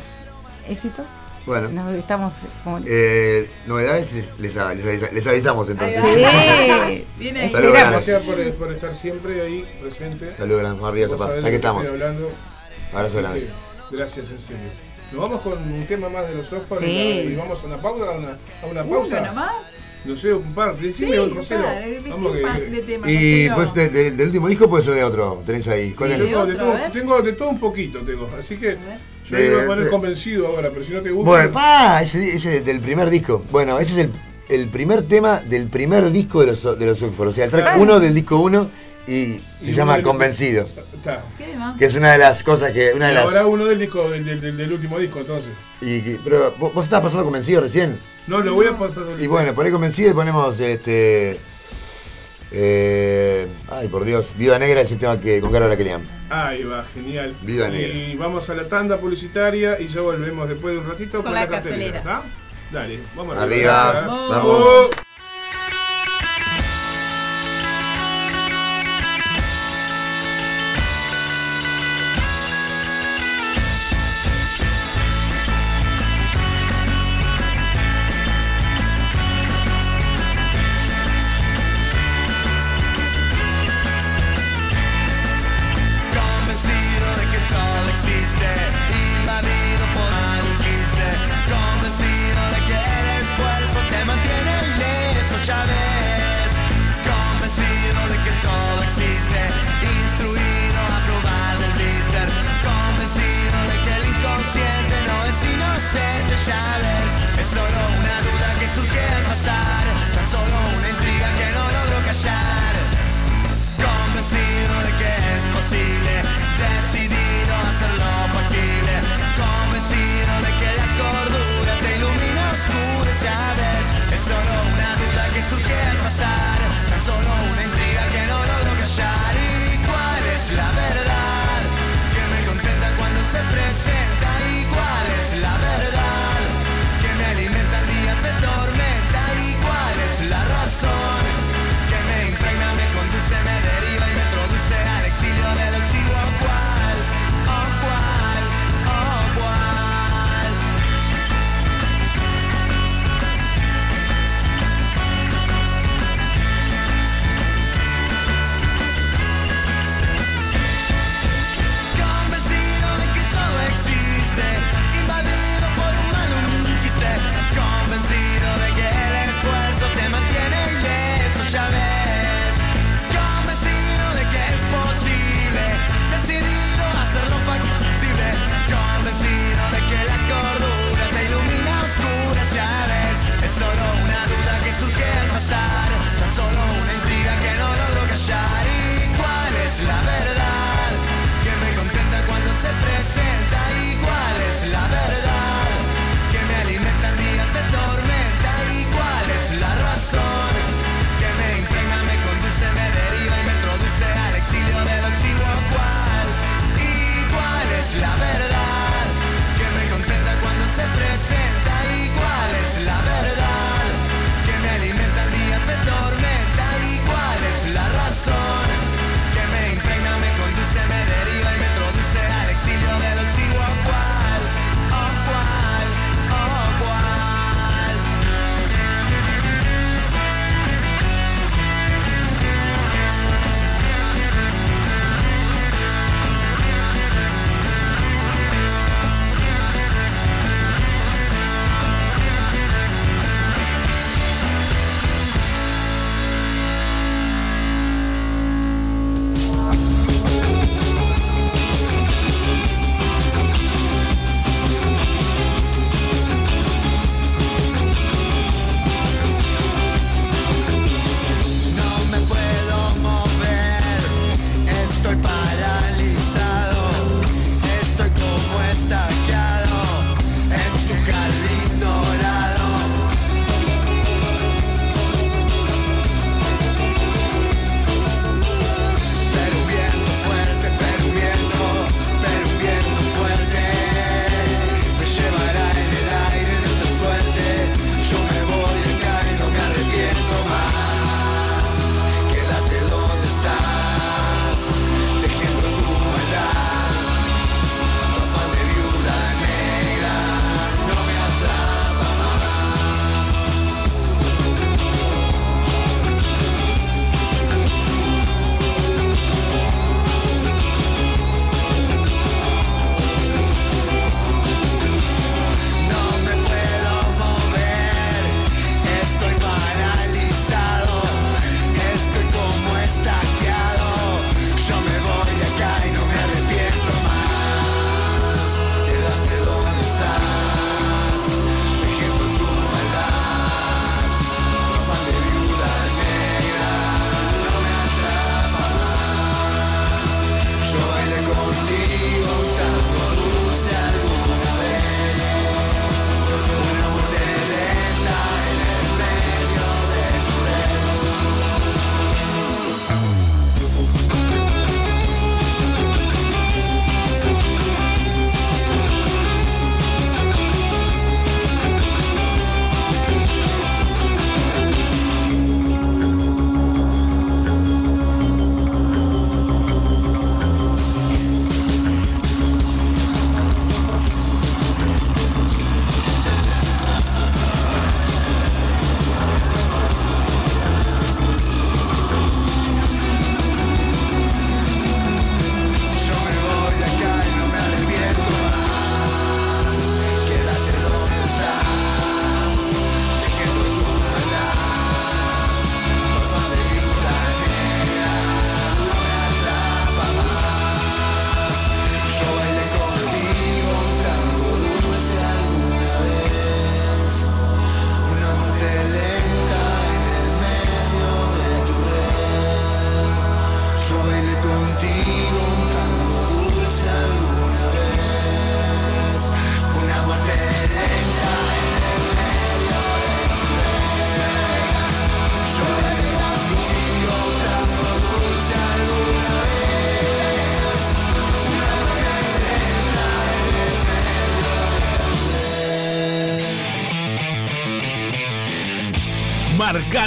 éxito. Bueno, Nos estamos como- eh, novedades les, les, les les avisamos entonces. Sí. Viene. Saludos, gracias por, por estar siempre ahí presente. Saludos, Gran María Zapata. lo estamos. hablando. Abrazo grande. Gracias, en serio. Nos vamos con un tema más de los software Sí. y, vamos a una pausa, a una, a una pausa. Uno nomás. No sé, un par, Sí, principio, un José. está, de- de- Vamos que. Y pues de- de- del último disco puede ser de otro. Tenés ahí. ¿Cuál Sí, es? de Tengo de, otro, todo, tengo de todo un poquito, tengo. Así que yo me voy a poner convencido ahora, pero si no te gusta. Bueno, pa, ese, ese del primer disco. Bueno, ese es el, el primer tema del primer disco de los, de los Oxford. O sea, el track 1 del disco 1 y se Y llama Convencido. Está. Que es una de las cosas que. Una de Y las, ahora uno del disco, del, del- del- del último disco, entonces. y pero vos, estabas pasando convencido recién. No, lo voy a pasar. Y bueno, poné convencido y ponemos este. Eh, ay, por Dios. Viuda Negra, el sistema que con Carol Aquelian. Ahí va, genial. Viva y vamos a la tanda publicitaria y ya volvemos después de un ratito con, Con la, cartelera. cartelera. ¿está? Dale, vamos Arriba, Gracias. vamos. Yo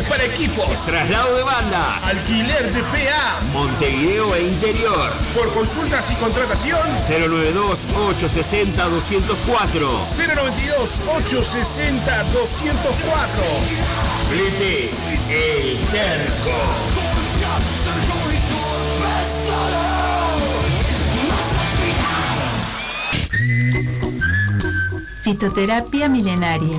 Para equipos. Traslado de bandas. Alquiler de PA. Montevideo e interior. Por consultas y contratación. 092-860-204. 092-860-204. Fletes, El Terco. Fitoterapia milenaria.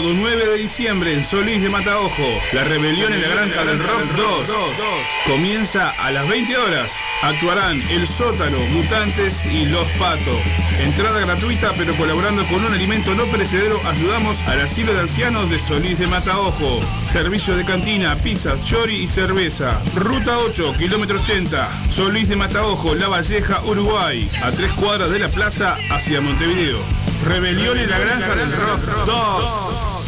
Sábado 9 de diciembre en Solís de Mataojo, la rebelión en la granja del Rock 2 comienza a las 20 horas. Actuarán El Sótano, Mutantes y Los Pato. Entrada gratuita, pero colaborando con un alimento no perecedero, ayudamos al asilo de ancianos de Solís de Mataojo. Servicio de cantina, pizzas, chori y cerveza. Ruta 8, kilómetro 80. Solís de Mataojo, La Valleja, Uruguay. A tres cuadras de la plaza hacia Montevideo. Rebelión en la granja del Rock 2.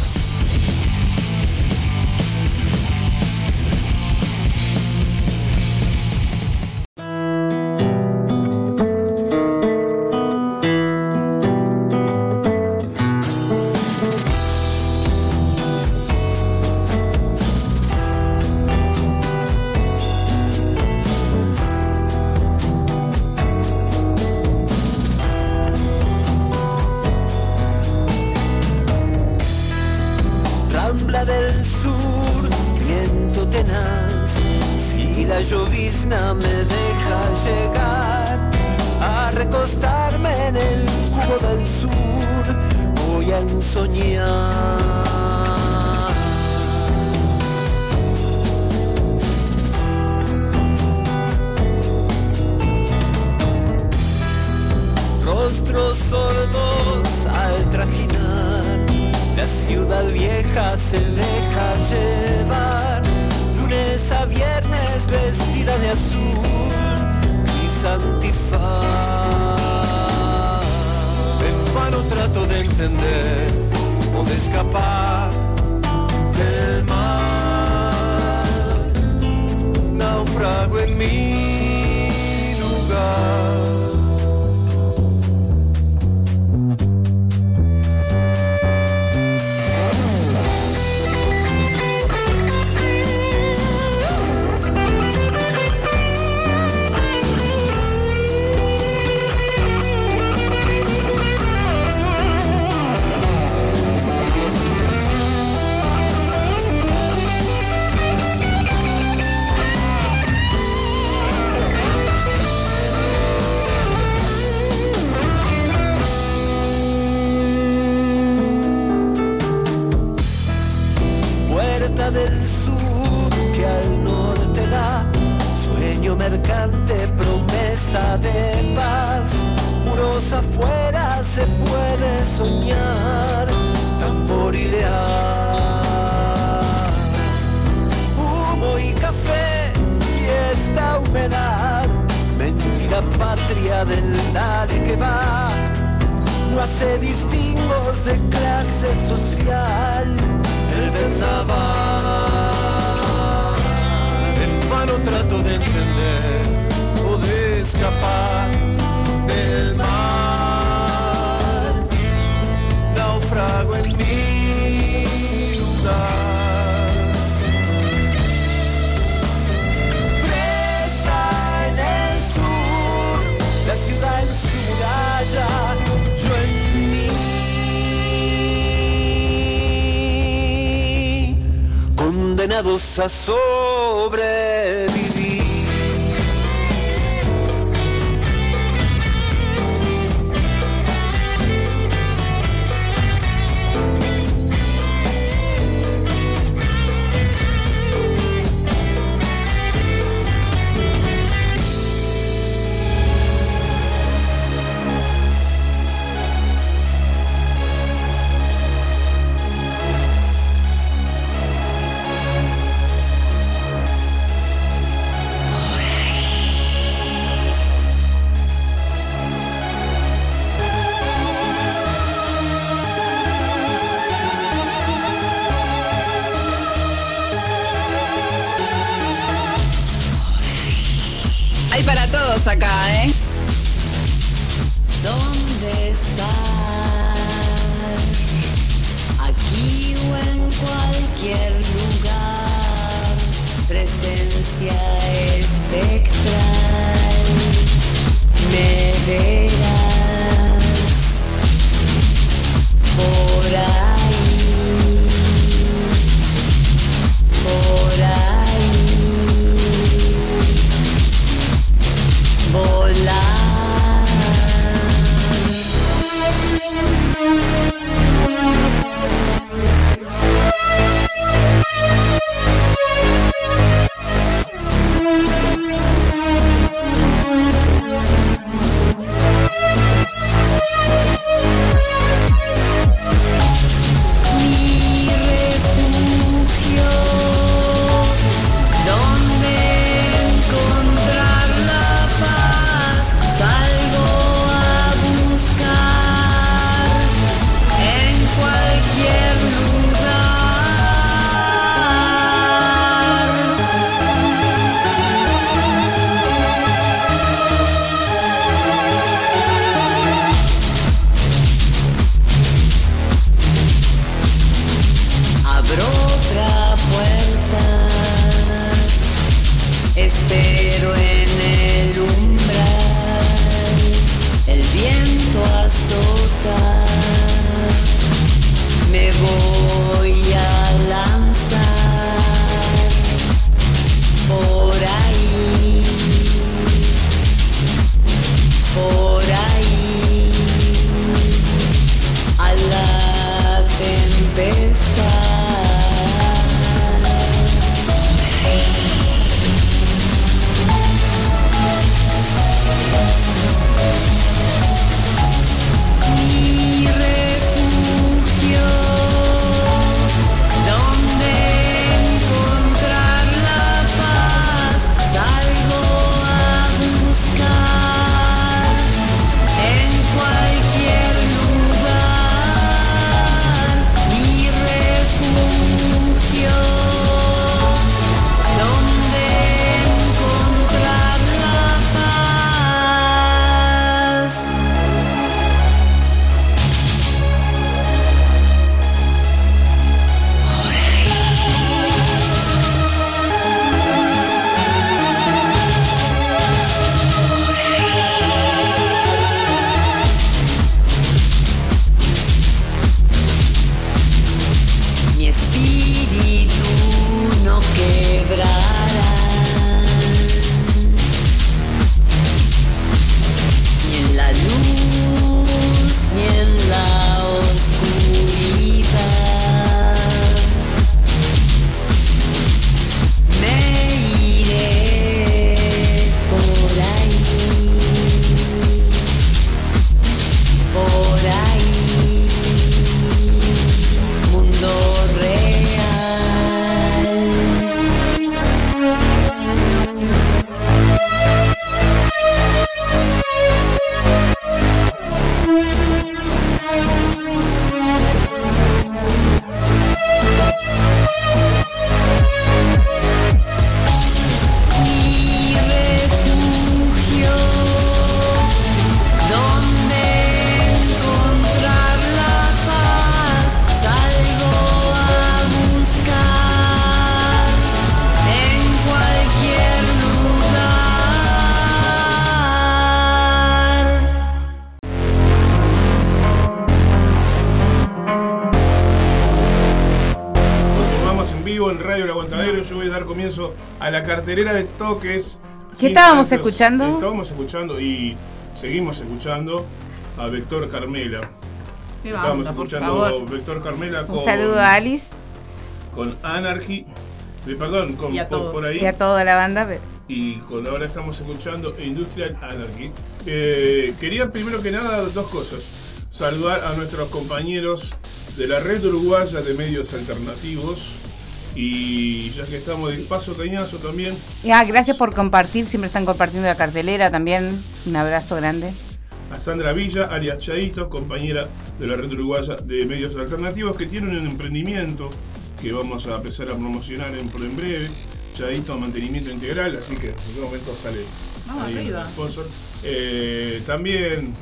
Condenados a sobrevivir. Cartelera de toques. ¿Qué estábamos tantos- escuchando? Estábamos escuchando y seguimos escuchando a Vector Carmela. Qué Estábamos banda, por escuchando favor. Vector Carmela con, Un saludo a Alice con Anarchy. eh, perdón, con, Y a por- todos. por ahí. y a toda la banda. pero- y con ahora estamos escuchando Industrial Anarchy. Eh, quería primero que nada dos cosas. Saludar a nuestros compañeros de la red uruguaya de medios alternativos. Y ya que estamos de paso cañazo también, ah, gracias por compartir, siempre están compartiendo la cartelera también. Un abrazo grande. a Sandra Villa, alias Chaito, compañera de la red uruguaya de medios alternativos, que tiene un emprendimiento que vamos a empezar a promocionar en, por en breve. Chaito Mantenimiento Integral, así que en algún momento sale Vamos ahí el sponsor. Eh, también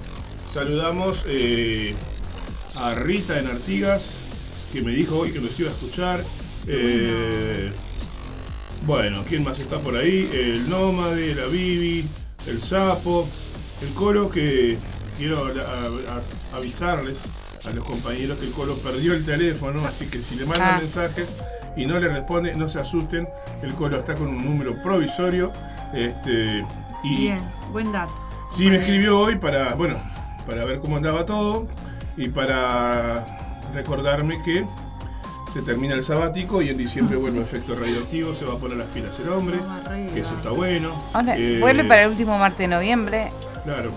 saludamos eh, a Rita en Artigas, que me dijo hoy que nos iba a escuchar. Eh, bueno, ¿quién más está por ahí? El Nómade, la Bibi, el Sapo, el Colo, que quiero a- a- a- avisarles a los compañeros que el Colo perdió el teléfono, así que si le mandan Ah. mensajes y no le responde, no se asusten, el Colo está con un número provisorio. Este, y Bien, buen dato. Sí, me escribió hoy para, bueno, para ver cómo andaba todo y para recordarme que se termina el sabático y en diciembre vuelve efecto radioactivo, se va a poner las pilas el hombre, arriba. que eso está bueno. Ahora, Eh, vuelve para el último martes de noviembre, Claro.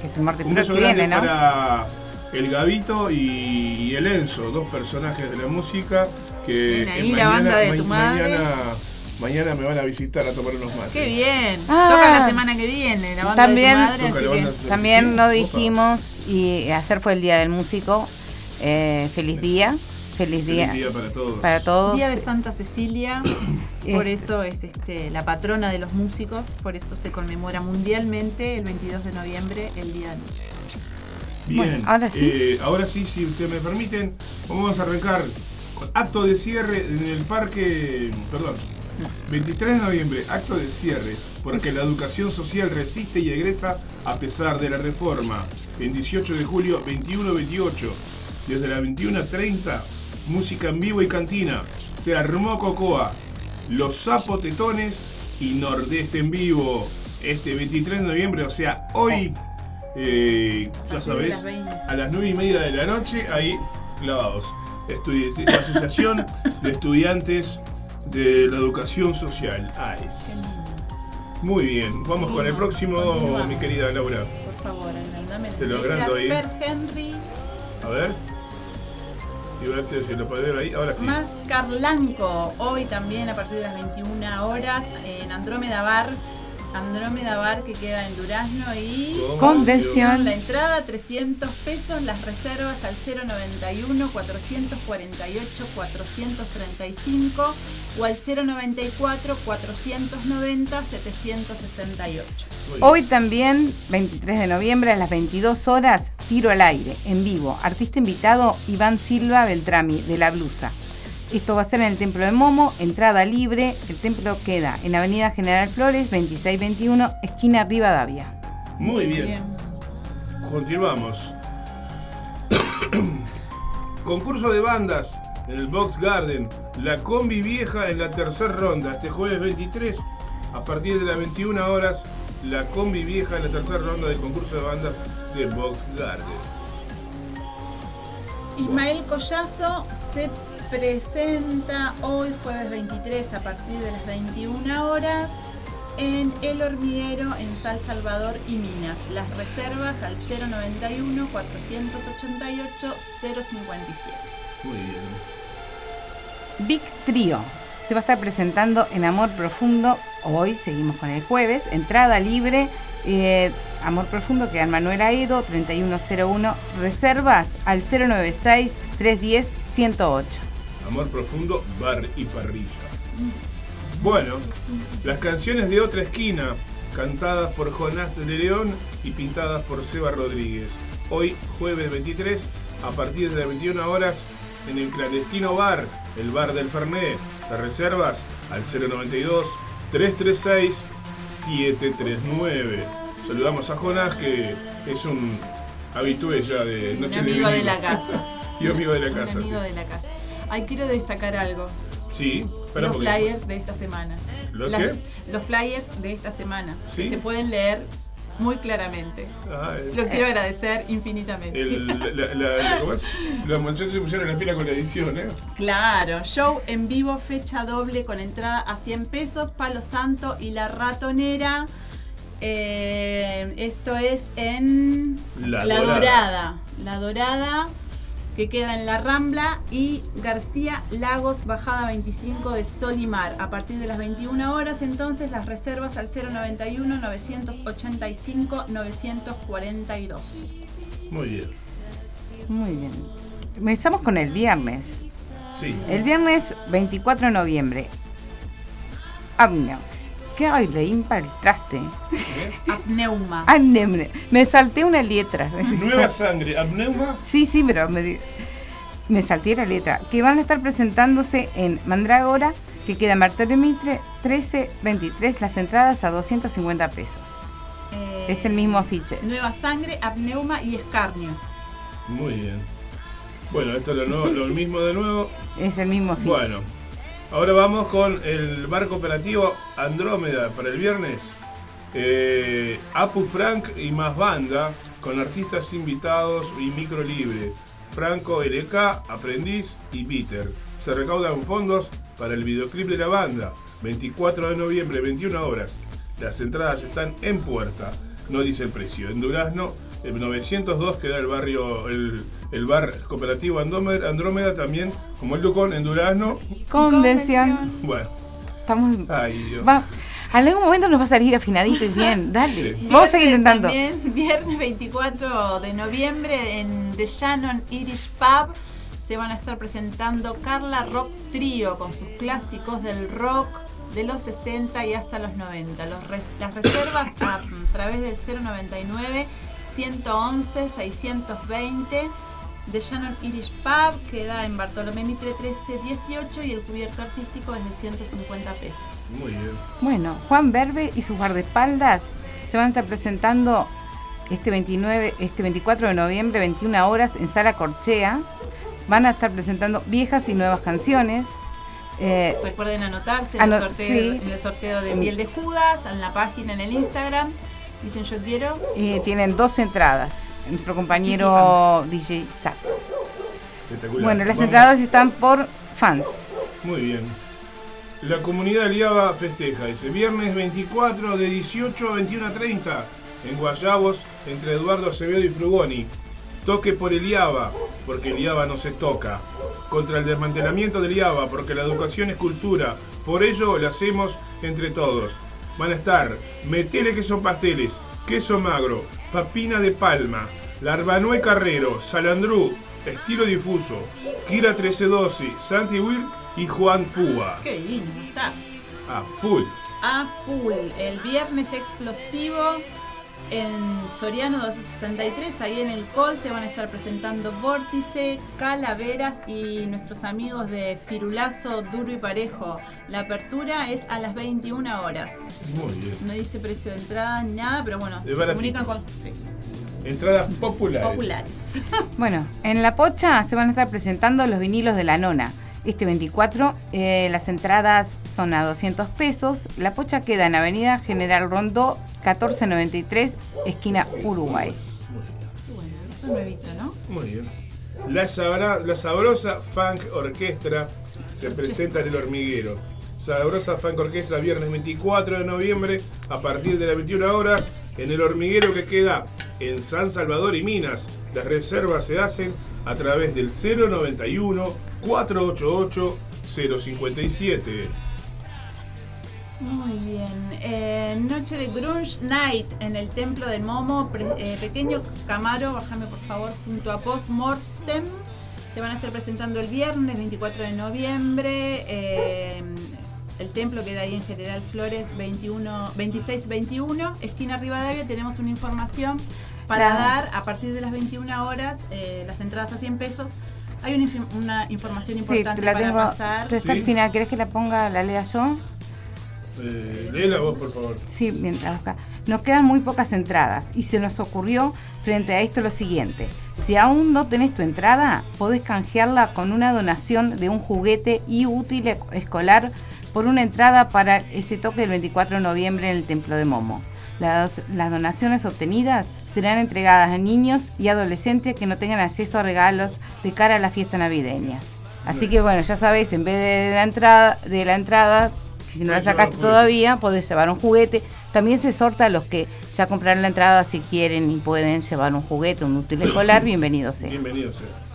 que es el martes Un beso que grande viene, ¿no? para el Gavito y, el Enzo, dos personajes de la música que Bien, ahí la banda de tu madre. mañana, mañana me van a visitar a tomar unos mates. Qué bien. Ah. Tocan la semana que viene, la banda También- de tu madre, así que También Sí, no opa. dijimos, y ayer fue el Día del Músico, eh, feliz día, feliz día, Feliz día para todos. para todos. Día de Santa Cecilia, por eso es este, la patrona de los músicos, por eso se conmemora mundialmente el 22 de noviembre el Día del Músico. Bien, Bueno, ahora sí. eh, ahora sí, si ustedes me permiten, vamos a arrancar con acto de cierre en el parque, perdón, 23 de noviembre, acto de cierre, porque la educación social resiste y egresa a pesar de la reforma. En 18 de julio, 21-28, desde las 21.30, música en vivo y cantina. Se armó Cocoa, Los Zapotetones y Nordeste en vivo. Este 23 de noviembre, o sea, hoy, eh, ya 20. a las 9 y media de la noche, ahí clavados. Estudi- es la Asociación de Estudiantes de la Educación Social, AES. Muy bien, vamos con el próximo, mi querida Laura. Por favor, Te lo agrando ahí. Henry, A ver. Si, a ver si, si lo podés ver ahí, ahora sí. más Carlanco. Hoy también a partir de las 21 horas en Andrómeda Bar. Andrómeda Bar que queda en Durazno y Convención. La entrada 300 pesos, las reservas al 091 448 435 o al 094 490 768. Hoy también, 23 de noviembre, a las 22 horas, tiro al aire, en vivo. Artista invitado, Iván Silva Beltrami, de La Blusa. Esto va a ser en el Templo de Momo, entrada libre. El templo queda en Avenida General Flores, 2621, esquina Rivadavia. Muy bien. Continuamos. Concurso de bandas en el Box Garden. La combi vieja en la tercera ronda. Este jueves 23, a partir de las 21 horas, la combi vieja en la tercera ronda del concurso de bandas de Box Garden. Ismael Collazo se presenta hoy jueves 23 a partir de las 21 horas en El Hormiguero en San Salvador y Minas. Las reservas al 091 488 057. Muy bien. Big Trio. Se va a estar presentando en Amor Profundo. Hoy seguimos con el jueves. Entrada libre. eh, Amor Profundo en Manuel Aedo, 3101. Reservas al 096-310-108. Amor profundo, bar y parrilla. Bueno, las canciones de otra esquina, cantadas por Jonás de León y pintadas por Seba Rodríguez. Hoy, jueves 23, a partir de las 21 horas, en el clandestino bar, el bar del Fernet. Las reservas al 092 336 739. Saludamos a Jonás, que es un habitué ya de Un Noche amigo de la casa. Y amigo de la Un casa, amigo sí. de la casa. Ay, quiero destacar algo. Sí, un los flyers de esta semana. ¿Los Las- qué? Los flyers de esta semana. Sí. Que se pueden leer muy claramente. Ah, el- Los quiero agradecer infinitamente. el- la, la- la- ¿cómo es? Los se pusieron la pila con la edición, ¿eh? Claro, show en vivo, fecha doble con entrada a 100 pesos, Palo Santo y La Ratonera. Eh, esto es en La. Dorada. La Dorada, que queda en La Rambla y García Lagos, bajada 25 de Sol y Mar. A partir de las 21 horas, entonces, las reservas al 091-985-942. Muy bien. Muy bien. Comenzamos con el viernes. Sí. El viernes 24 de noviembre. ¿Qué hay? Leín para el traste. Apneuma. Apnea. Me salté una letra. Nueva sangre, apneuma. Sí, sí, pero me, me salté la letra. Que van a estar presentándose en Mandrágora, que queda en Bartolomé Mitre 1323, las entradas a 250 pesos. Eh, Es el mismo afiche. Nueva sangre, apneuma y escarnio. Muy bien. Bueno, esto es lo, nuevo- lo mismo de nuevo. Es el mismo afiche. Bueno, ahora vamos con el barco operativo Andrómeda para el viernes. Eh, Apu Frank y más banda con artistas invitados y micro libre. Franco LK, Aprendiz y Peter. Se recaudan fondos para el videoclip de la banda. 24 de noviembre, 21 horas. Las entradas están en puerta. No dice el precio. En Durazno, el 902 queda el barrio, el, el bar cooperativo Andrómeda, Andrómeda también, como el Ducón en Durazno. Convención. Bueno, Estamos. ay Dios. Va, en algún momento nos va a salir afinadito y bien. Dale. Sí. Vamos a seguir intentando. También, viernes 24 de noviembre en The Shannon Irish Pub se van a estar presentando Carla Rock Trio con sus clásicos del rock de los 60 y hasta los 90. Los res- las reservas a, través del 099 111 620 The Shannon Irish Pub queda en Bartolomé Mitre 1318 y el cubierto artístico es de 150 pesos. Muy bien. Bueno, Juan Berbe y sus guardaespaldas se van a estar presentando este 29, este 24 de noviembre, 21 horas, en Sala Corchea. Van a estar presentando viejas y nuevas canciones. Eh, Recuerden anotarse en, Ano- el sorteo, sí. en el sorteo de Miel de Judas, en la página, en el Instagram. Dicen yo quiero. eh, tienen dos entradas. Nuestro compañero DJ. Espectacular. Bueno, las Vamos. entradas están por fans. Muy bien. La comunidad Liaba festeja ese viernes 24 de 18 a 21 a 30 en Guayabos entre Eduardo Acevedo y Frugoni. Toque por el IABA, porque el IABA no se toca. Contra el desmantelamiento del IABA, porque la educación es cultura. Por ello lo hacemos entre todos. Van a estar Metele que son pasteles, queso magro, papina de palma, larbanue carrero, salandrú, estilo difuso, Kira 1312, Santi Wir y Juan Púa. Qué lindo está. A full. A full. El viernes explosivo en Soriano 1263, ahí en el Col, se van a estar presentando Vórtice, Calaveras y nuestros amigos de Firulazo Duro y Parejo. La apertura es a las 21 horas. Muy bien. No dice precio de entrada ni nada, pero bueno, Es se comunican con sí, Entradas populares. populares. Bueno, en La Pocha se van a estar presentando los vinilos de la nona. Este 24, eh, las entradas son a 200 pesos. La Pocha queda en Avenida General Rondó, 1493, esquina Uruguay. Muy bien. La, sabra- la sabrosa Funk Orquestra se presenta en el hormiguero. Sabrosa Funk Orquestra viernes 24 de noviembre a partir de las 21 horas en el hormiguero que queda en San Salvador y Minas. Las reservas se hacen a través del 091 488 057. Muy bien. Eh, noche de Grunge Night en el Templo del Momo. Eh, pequeño Camaro, bájame por favor, junto a Post Mortem. Se van a estar presentando el viernes 24 de noviembre. eh, el templo queda ahí en General Flores 21, 2621, esquina Rivadavia. Tenemos una información para Claro. dar a partir de las 21 horas eh, las entradas a 100 pesos. Hay una, infi- una información Sí, importante te la para tengo. pasar. Al Sí. final, ¿querés que la ponga, la lea yo? Eh, léela vos, por favor. Sí, mientras busca. Nos quedan muy pocas entradas y se nos ocurrió frente a esto lo siguiente. Si aún no tenés tu entrada, podés canjearla con una donación de un juguete y útil e- escolar por una entrada para este toque del 24 de noviembre en el Templo de Momo. Las, las donaciones obtenidas serán entregadas a niños y adolescentes que no tengan acceso a regalos de cara a las fiestas navideñas. Así que bueno, ya sabéis, en vez de la entrada, de la entrada, si no la sacaste todavía, podés llevar un juguete. También se sorta a los que ya compraron la entrada si quieren y pueden llevar un juguete, un útil escolar, bienvenido sea. Bienvenido sea.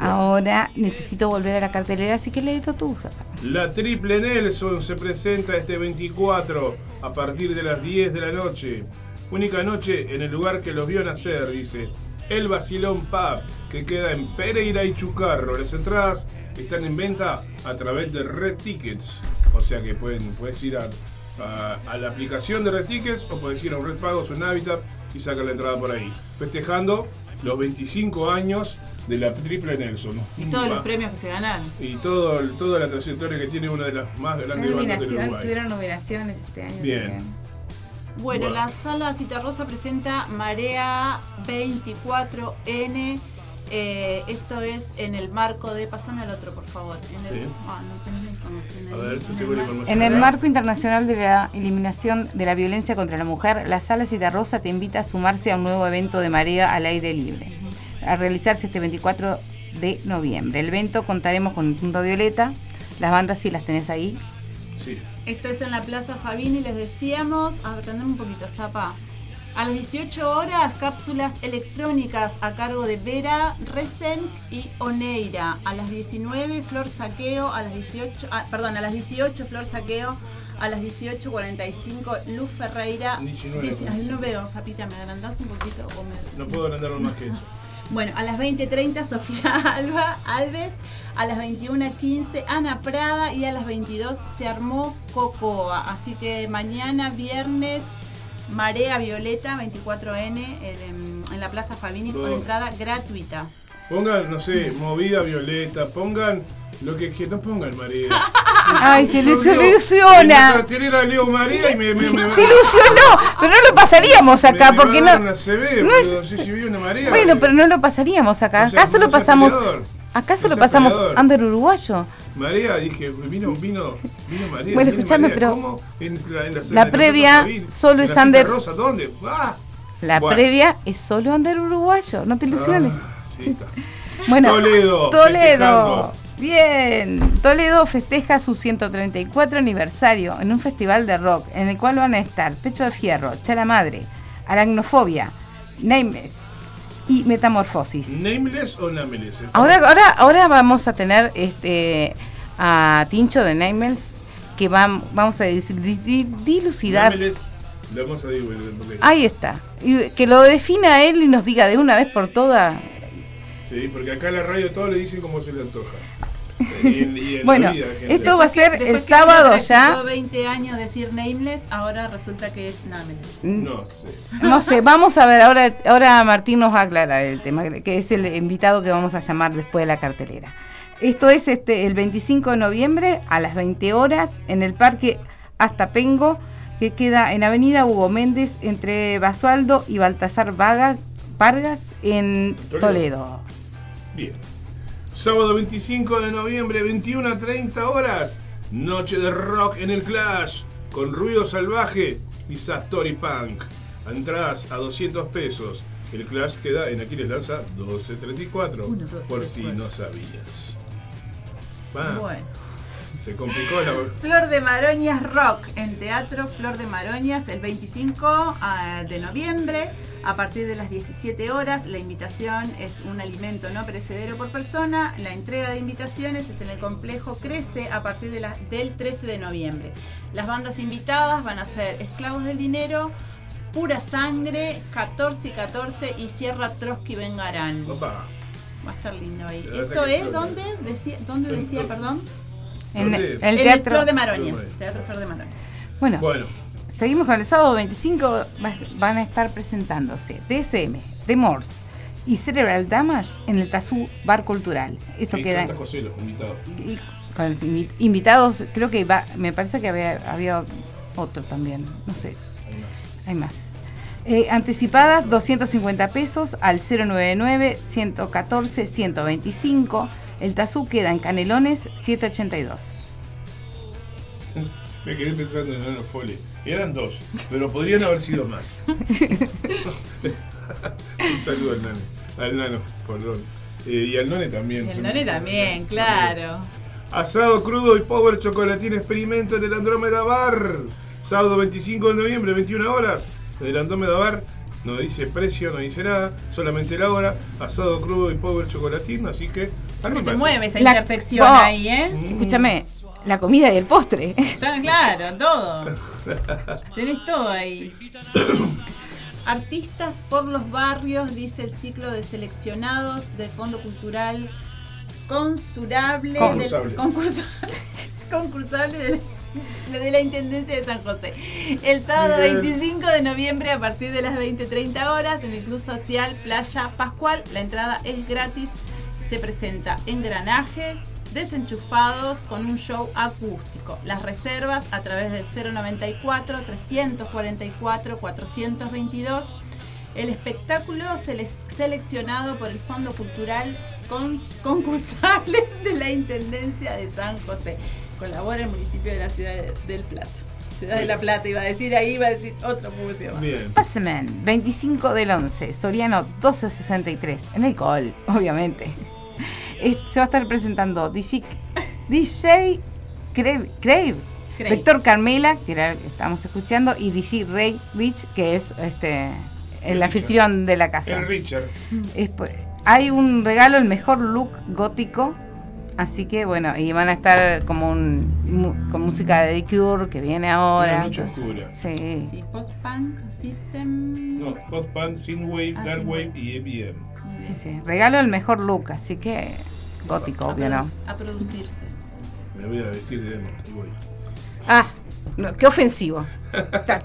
Ahora necesito volver a la cartelera, así que leíto tú. La Triple Nelson se presenta este 24 a partir de las 10 de la noche. Única noche en el lugar que los vio nacer, dice. El Basilón Pub, que queda en Pereira y Chucarro. Las entradas están en venta a través de Red Tickets. O sea que pueden, puedes ir a, a- a la aplicación de Red Tickets o puedes ir a un Red Pagos o un Habitat y sacar la entrada por ahí. Festejando los 25 años de la Triple Nelson. Y todos los premios que se ganaron. Y todo, toda la trayectoria que tiene una de las más grandes bandas del Uruguay. tuvieron nominaciones este año. Bien. también. Bueno, la sala Citarrosa presenta Marea 24N. eh, esto es en el marco de. Pasame al otro, por favor. En el, Sí. ah, no tenés la información ahí. A ver, yo En el información. En marco internacional de la eliminación de la violencia contra la mujer, la Sala Citarrosa te invita a sumarse a un nuevo evento de marea al aire libre, a realizarse este 24 de noviembre. El evento contaremos con un punto violeta, las bandas sí las tenés ahí. Sí. Esto es en la Plaza Fabini, les decíamos. A ver, tendremos un poquito, Zapa. A las 18 horas, cápsulas electrónicas a cargo de Vera, Resen y Oneira. A las 19, Flor Saqueo. A las 18, ah, perdón, a las 18, Flor Saqueo. A las 18.45, Luz Ferreira. 19. Dieci- ay, no veo, Zapita, ¿me agrandás un poquito? O me... No puedo agrandarlo más que eso. Bueno, a las 20.30 Sofía Alba Alves, a las 21.15 Ana Prada y a las 22 se armó Cocoa. Así que mañana viernes Marea Violeta 24N en, en la Plaza Fabini con entrada gratuita. Pongan, no sé, movida violeta, pongan lo que, que no pongan María. Ay, se le la ilusiona. cartelera leo María y me. me, me Se ilusionó, pero no lo pasaríamos acá porque no. Una CB, no es- una María. Bueno, pero no lo pasaríamos acá. Solo no seas pasamos. peleador. Solo seas pasamos under uruguayo. María, dije, vino, vino, vino María. Bueno, escúchame, pero ¿cómo? En la, en la- en la la previa solo es under- Rosa, ¿dónde? ¡Ah! La Bueno. previa es solo under uruguayo, no te ilusiones. Ah, sí, está. Bueno, Toledo, Toledo. Bien. Toledo festeja su 134 aniversario en un festival de rock en el cual van a estar Pecho de Fierro, Chala Madre, Aracnofobia, Nameless y Metamorfosis. ¿Nameless o Nameless? Ahora, ahora, ahora vamos a tener este a Tincho de Nameless que va- vamos a dilucidar. Nameless, lo vamos a porque- Ahí está. Y que lo defina él y nos diga de una vez por todas. Sí, porque acá en la radio todo le dicen como se le antoja. Y en, y en Bueno, la vida, gente. esto va a ser Después el sábado ya. estuvo 20 años decir Nameless, ahora resulta que es Nameless. No sé. No sé, vamos a ver, ahora, ahora Martín nos va a aclarar el tema, que es el invitado que vamos a llamar después de la cartelera. Esto es este el 25 de noviembre a las 20 horas en el Parque Astapengo, que queda en Avenida Hugo Méndez entre Basualdo y Baltasar Vargas, Vargas en Toledo. Bien. Sábado 25 de noviembre, 21 a 30 horas. Noche de rock en el Clash. Con ruido salvaje y Satori Punk. Entradas a 200 pesos. El Clash queda en Aquiles Lanza 1234. Uno, dos, por tres, si cuatro. no sabías. Va, Bueno. se complicó la. Flor de Maroñas Rock en Teatro Flor de Maroñas el 25 ah, de noviembre a partir de las 17 horas. La invitación es un alimento no perecedero por persona. La entrega de invitaciones es en el complejo Crece a partir de la- del 13 de noviembre. Las bandas invitadas van a ser Esclavos del Dinero, Pura Sangre, 14 y 14 y Sierra Trotsky Vengarán. Opa. Va a estar lindo ahí. ¿Esto es dónde? Decía, ¿Dónde decía, perdón? En el teatro. Flor de Maroñas. Teatro Flor de Maroñas. Bueno, Bueno, seguimos con el sábado 25. va- Van a estar presentándose DSM, The Morse y Cerebral Damage en el Tazú Bar Cultural. Esto queda canta José, los invitados. y con los invi- invitados, creo que va, me parece que había, había otro también, no sé. Hay más. Eh, anticipadas 250 pesos al 099 114 125. El tazú queda en Canelones 782. Me quedé pensando en Nano Foley. Eran dos, pero podrían haber sido más. Un saludo al nano. Al nano, perdón. Eh, y al none también. El none también, claro. Asado crudo y power chocolatín experimento en el Andrómeda Bar. Sábado 25 de noviembre, 21 horas. En el Andrómeda Bar. No dice precio, no dice nada, solamente la hora. Asado crudo y power chocolatín, así que. ¿Cómo se mueve esa La- intersección Oh, ahí, eh? Escúchame, la comida y el postre. Está claro, todo. Tenés todo ahí. Artistas por los barrios, dice el ciclo de seleccionados del Fondo Cultural Consurable. Concursable. del- concursa- concursable de, la- de la Intendencia de San José. El sábado Bien. 25 de noviembre a partir de las 20-30 horas en el Club Social Playa Pascual. La entrada es gratis. Se presenta engranajes desenchufados con un show acústico. Las reservas a través del 094 344 422. El espectáculo sele- seleccionado por el Fondo Cultural con- Concursable de la Intendencia de San José. Colabora el municipio de la ciudad de- del Plata. Ciudad de la Plata, iba a decir ahí, iba a decir otro museo. más. Bien. Passman, 25 del 11, Soriano 1263, en el col, obviamente. Se va a estar presentando DJ, DJ Crave, Crave, Crave. Víctor Carmela, que era el que estábamos escuchando, y DJ Ray Rich, que es este el anfitrión de la casa. El Richard. Es hay un regalo, el mejor look gótico. Así que bueno, y van a estar como un, con música de The Cure que viene ahora. Una oscura. Sí. Sí, post-punk, system. No, post-punk, synthwave, Ah, darkwave y EBM. Sí, sí. Regalo el mejor look, así que gótico, A, obvio, a producirse. Me voy a vestir de demo y voy. Ah, no, qué ofensivo.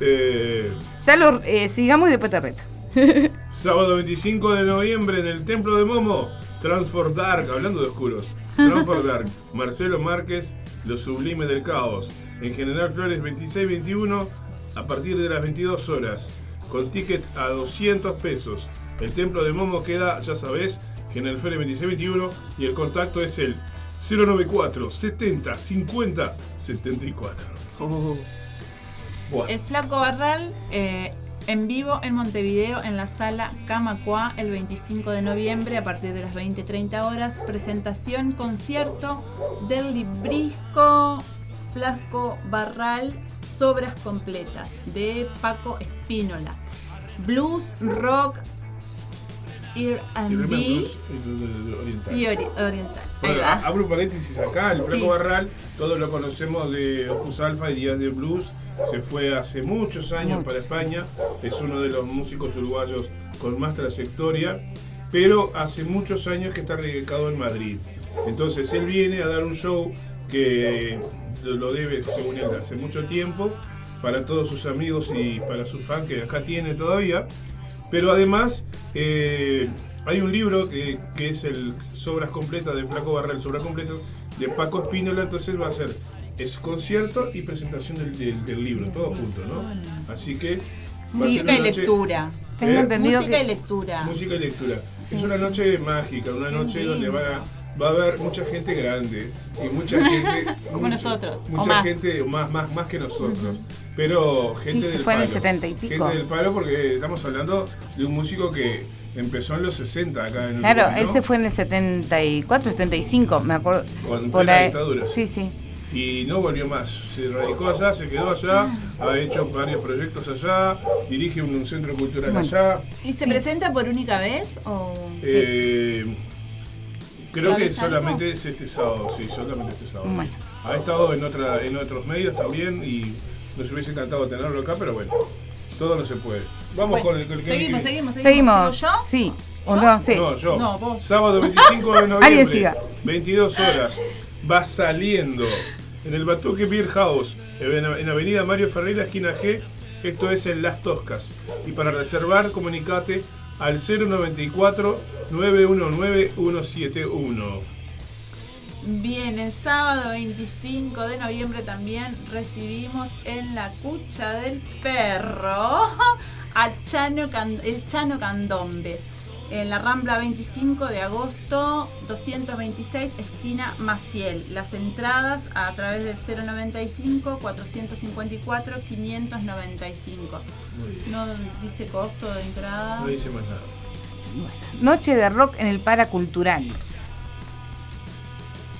Eh, Ya lo eh, sigamos y después te reto. sábado 25 de noviembre en el Templo de Momo, Transfor Dark, hablando de oscuros. Transfor Dark, Marcelo Márquez, Lo Sublime del Caos. En General Flores 2621 a partir de las 22 horas, con tickets a 200 pesos. El Templo de Momo queda, ya sabes, General Flores 2621 y el contacto es el 094 70 50 74. Buah. El Flaco Barral eh, en vivo en Montevideo en la sala Camacua el 25 de noviembre a partir de las 20-30 horas. Presentación, concierto del librisco Flaco Barral, Sobras Completas de Paco Espínola. Blues, rock, Y R&B Blues, eh, oriental. y ori- oriental. Bueno, abro paréntesis acá, el Flaco Sí. Barral, todos lo conocemos de Opus Alpha y Días de Blues, se fue hace muchos años Mucho. para España, es uno de los músicos uruguayos con más trayectoria, pero hace muchos años que está radicado en Madrid. Entonces él viene a dar un show que lo debe, según él, hace mucho tiempo, para todos sus amigos y para sus fans que acá tiene todavía. Pero además, eh, hay un libro que, que es el Sobras Completas de Flaco Barral, Sobras Completas de Paco Espínola, entonces va a ser es concierto y presentación del, del- del libro, todo junto, ¿no? Así que... Música y lectura. Tengo ¿Eh? entendido Música y lectura. Música y lectura. Sí, es una sí. noche mágica, una noche donde va a, va a haber mucha gente grande y mucha gente... Como nosotros, o Mucha más. gente, más, más, más que nosotros. Pero gente Sí, se del fue en el palo. 70 y pico. Gente del palo porque estamos hablando de un músico que empezó en los 60 acá en Claro, Uruguay, él ¿no? se fue en el 74, 75, me acuerdo. Con por ahí. dictadura. Sí, sí. Y no volvió más. Se radicó allá, se quedó allá, ha hecho varios proyectos allá, dirige un, un centro cultural Bueno. allá. ¿Y se presenta por única vez? O... Eh, creo que solamente es este sábado, sí, solamente este sábado. Bueno. Ha estado en otra, en otros medios también y nos hubiese encantado tenerlo acá, pero bueno, todo no se puede. Vamos Bueno, con el, con el que seguimos, seguimos, seguimos. Seguimos. ¿Sigo yo? Sí. ¿O ¿Yo? no? Sí. No, yo. No, vos. Sábado 25 de noviembre. Alguien siga. 22 horas. Va saliendo en el Batuque Beer House, en en Avenida Mario Ferreira, esquina G. Esto es en Las Toscas. Y para reservar, comunicate al 094 919 171. Bien, el sábado 25 de noviembre también recibimos en la cucha del perro a Chano Can- el Chano Candombe. En la Rambla 25 de agosto, 226, esquina Maciel. Las entradas a través del 095 454 595. No dice costo de entrada. No dice más nada. Noche de rock en el Paracultural.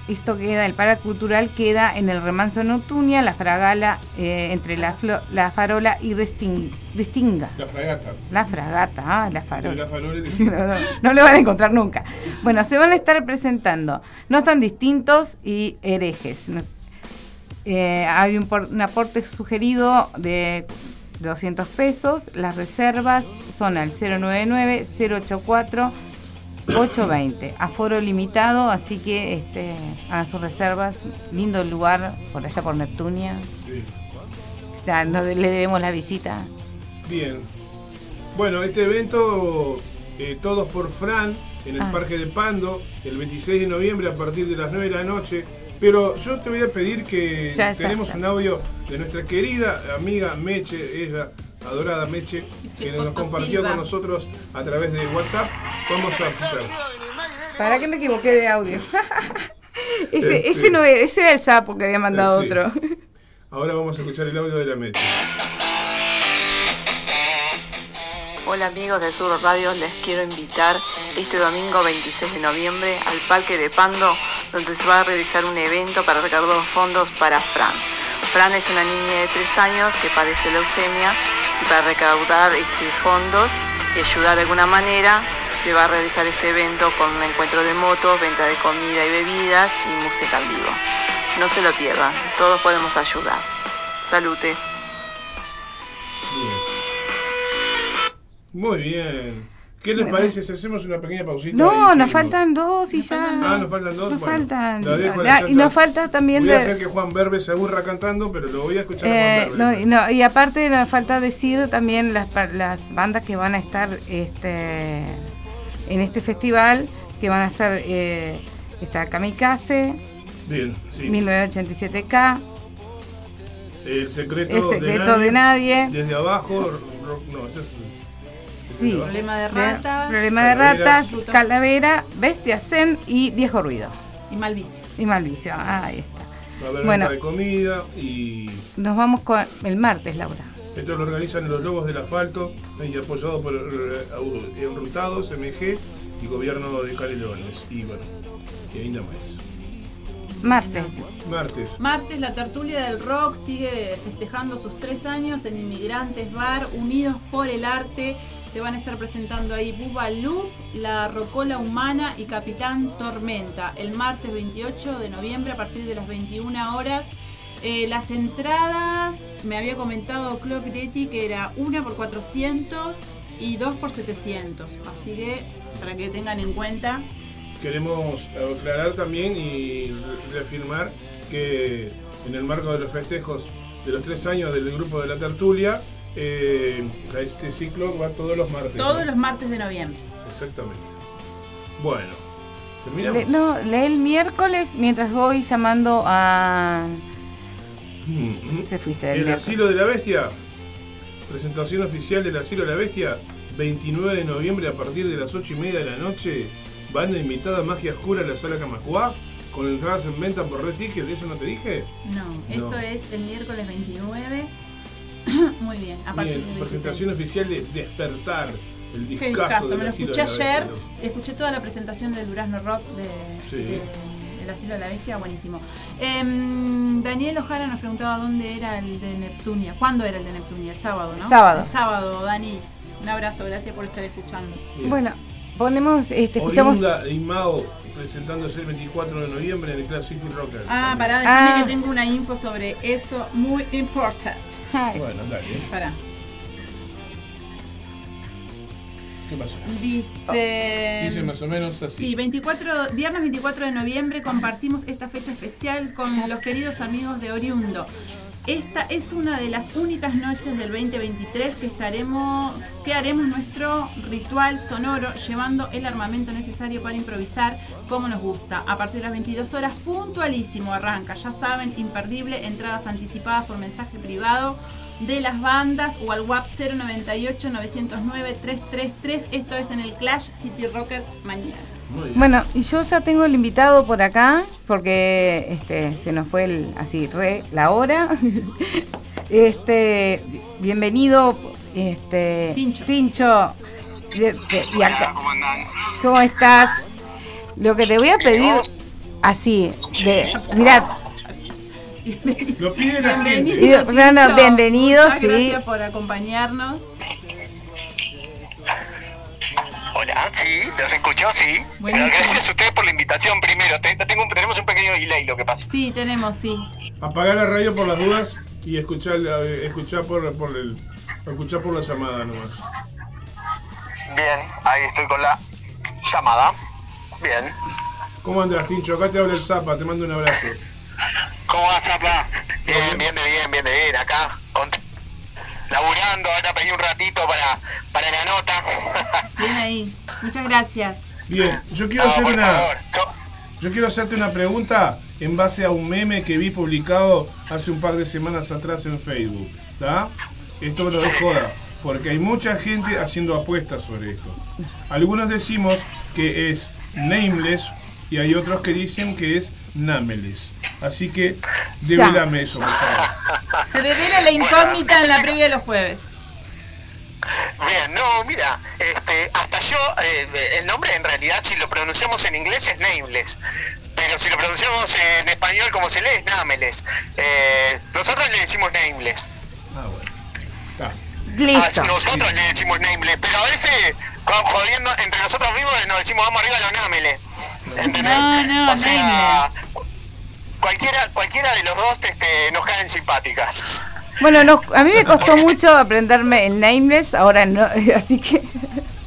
Esto queda, el Paracultural queda en el Remanso Notunia, la Fragala, eh, entre la, la Farola y Restin- Restinga. La fragata. La Fragata, ah, la Farola. la Sí, no, no, no lo van a encontrar nunca. Bueno, se van a estar presentando No están distintos y herejes. Eh, hay un, por- un aporte sugerido de 200 pesos. Las reservas son al 099-084. 820, aforo limitado, así que este, hagan sus reservas. Lindo lugar, por allá por Neptunia. Sí. Ya no le debemos la visita. Bien. Bueno, este evento, eh, todos por Fran, en el Ah. Parque de Pando, el 26 de noviembre a partir de las 9 de la noche. Pero yo te voy a pedir que Ya, tenemos ya. un audio de nuestra querida amiga Meche, ella, adorada Meche, que nos compartió Silva. con nosotros a través de WhatsApp. Vamos a escuchar. ¿Para qué me equivoqué de audio? ese, Este. ese, no era, ese era el sapo que había mandado Sí. otro. Ahora vamos a escuchar el audio de la Meche. Hola amigos de Sur Radio, les quiero invitar este domingo 26 de noviembre al Parque de Pando, donde se va a realizar un evento para recaudar fondos para Fran. Fran es una niña de 3 años que padece leucemia y para recaudar este, fondos y ayudar de alguna manera se va a realizar este evento con un encuentro de motos, venta de comida y bebidas y música en vivo. No se lo pierdan, todos podemos ayudar. Salute. Muy bien. ¿Qué les Bueno. parece si hacemos una pequeña pausita? No, nos faltan dos y ya. Ah, nos faltan dos. Nos Bueno, faltan. la dejo a la y nos falta también Voy a de- hacer que Juan Berbe se aburra cantando, pero lo voy a escuchar Eh, a Juan no, Berbe. y no, y aparte nos falta decir también las, las bandas que van a estar este, en este festival, que van a ser eh, está Kamikaze, Bien, sí. 1987K, El secreto, El secreto de nadie. Desde abajo, no, eso es. Sí, Problema de ratas. Problema de ratas, Calavera, Bestia Zen y Viejo Ruido. Y Malvicio. Y Malvicio, ah, ahí está. Va a haber Bueno. de comida y Nos vamos con el martes, Laura. esto lo organizan los Lobos del Asfalto y apoyado por eh, au- Enrutados, MG y Gobierno de Canelones. Y bueno, y ahí nada más. Martes. Martes. Martes, la tertulia del rock sigue festejando sus tres años en Inmigrantes Bar, Unidos por el Arte. Se van a estar presentando ahí Bubba Loop, La Rocola Humana y Capitán Tormenta. El martes 28 de noviembre a partir de las 21 horas. Eh, las entradas, me había comentado Club Piretti que era una por 400 y dos por 700. Así que para que tengan en cuenta. Queremos aclarar también y re- reafirmar que en el marco de los festejos de los tres años del grupo de la tertulia, eh, este ciclo va todos los martes. Todos ¿no? los martes de noviembre. Exactamente. Bueno, terminamos. Le- no, lee el miércoles mientras voy llamando a. Mm, Se fuiste del El miércoles. Asilo de la Bestia. Presentación oficial del Asilo de la Bestia. 29 de noviembre a partir de las 8 y media de la noche. Banda invitada Magia Oscura a la Sala Camacuá. Con entradas en venta por Red Ticket. ¿Eso no te dije? No, No. eso es el miércoles 29. Muy bien, a partir Bien, presentación oficial de Despertar. El discazo discazo, del me lo escuché de la ayer, Bestia. escuché toda la presentación del Durazno Rock de, Sí. de- del Asilo de la Bestia, buenísimo. Em, Daniel Ojara nos preguntaba dónde era el de Neptunia, cuándo era el de Neptunia, el sábado, ¿no? Sábado. El sábado, Dani. Un abrazo, gracias por estar escuchando. Bien. Bueno, ponemos, este, escuchamos. Oriunda presentándose el 24 de noviembre en el Club City Rocker. Ah, También. pará, déjame Ah. que tengo una info sobre eso muy importante. Bueno, dale. Pará. ¿Qué pasó? Dice. Dice más o menos así. Sí, 24, viernes 24 de noviembre compartimos esta fecha especial con los queridos amigos de Oriundo. Esta es una de las únicas noches del 2023 que estaremos, que haremos nuestro ritual sonoro llevando el armamento necesario para improvisar como nos gusta. A partir de las 22 horas, puntualísimo arranca. Ya saben, imperdible, entradas anticipadas por mensaje privado de las bandas o al WhatsApp 098 909 333. Esto es en el Clash City Rockers mañana. Bueno, y yo ya tengo el invitado por acá, porque este se nos fue el, así re la hora. Este, bienvenido, este Tincho. De- de- y acá- ¿Cómo estás? Lo que te voy a pedir, así, de, mirá, Lo. Bienvenido, No, no, Tincho. bienvenido, Muchas sí. Gracias por acompañarnos. Hola, sí, ¿los escuchó? Sí. Pero gracias a ustedes por la invitación primero. Te- tengo un- tenemos un pequeño delay lo que pasa. Sí, tenemos, sí. Apagar la radio por las dudas y escuchar, la- escuchar por, por el escuchar por la llamada nomás. Bien, ahí estoy con la llamada. Bien. ¿Cómo andas, Tincho? Acá te habla el Zapa, te mando un abrazo. ¿Cómo vas, Zapa? Bien, bien, bien, bien, de bien. Acá, laburando. Ahora pedí un ratito para, para la nota. Bien ahí. Muchas gracias. Bien, yo quiero No, hacer una. favor. Yo quiero hacerte una pregunta en base a un meme que vi publicado hace un par de semanas atrás en Facebook. ¿Está? Esto no es joda, porque hay mucha gente haciendo apuestas sobre esto. Algunos decimos que es nameless y hay otros que dicen que es nameless. Así que develame eso, por favor. Se revela la incógnita en la previa de los jueves. Bien, no, mira, este, hasta yo, eh, el nombre en realidad si lo pronunciamos en inglés es nameless, pero si lo pronunciamos en español como se lee es nameless. Eh, nosotros le decimos nameless. Listo. Nosotros le decimos nameless, pero a veces jodiendo entre nosotros mismos nos decimos vamos arriba los nameless. ¿Entendés? No, no, o sea, cualquiera, cualquiera de los dos este, nos caen simpáticas. Bueno, no, a mí me costó mucho aprenderme el nameless, ahora no, así que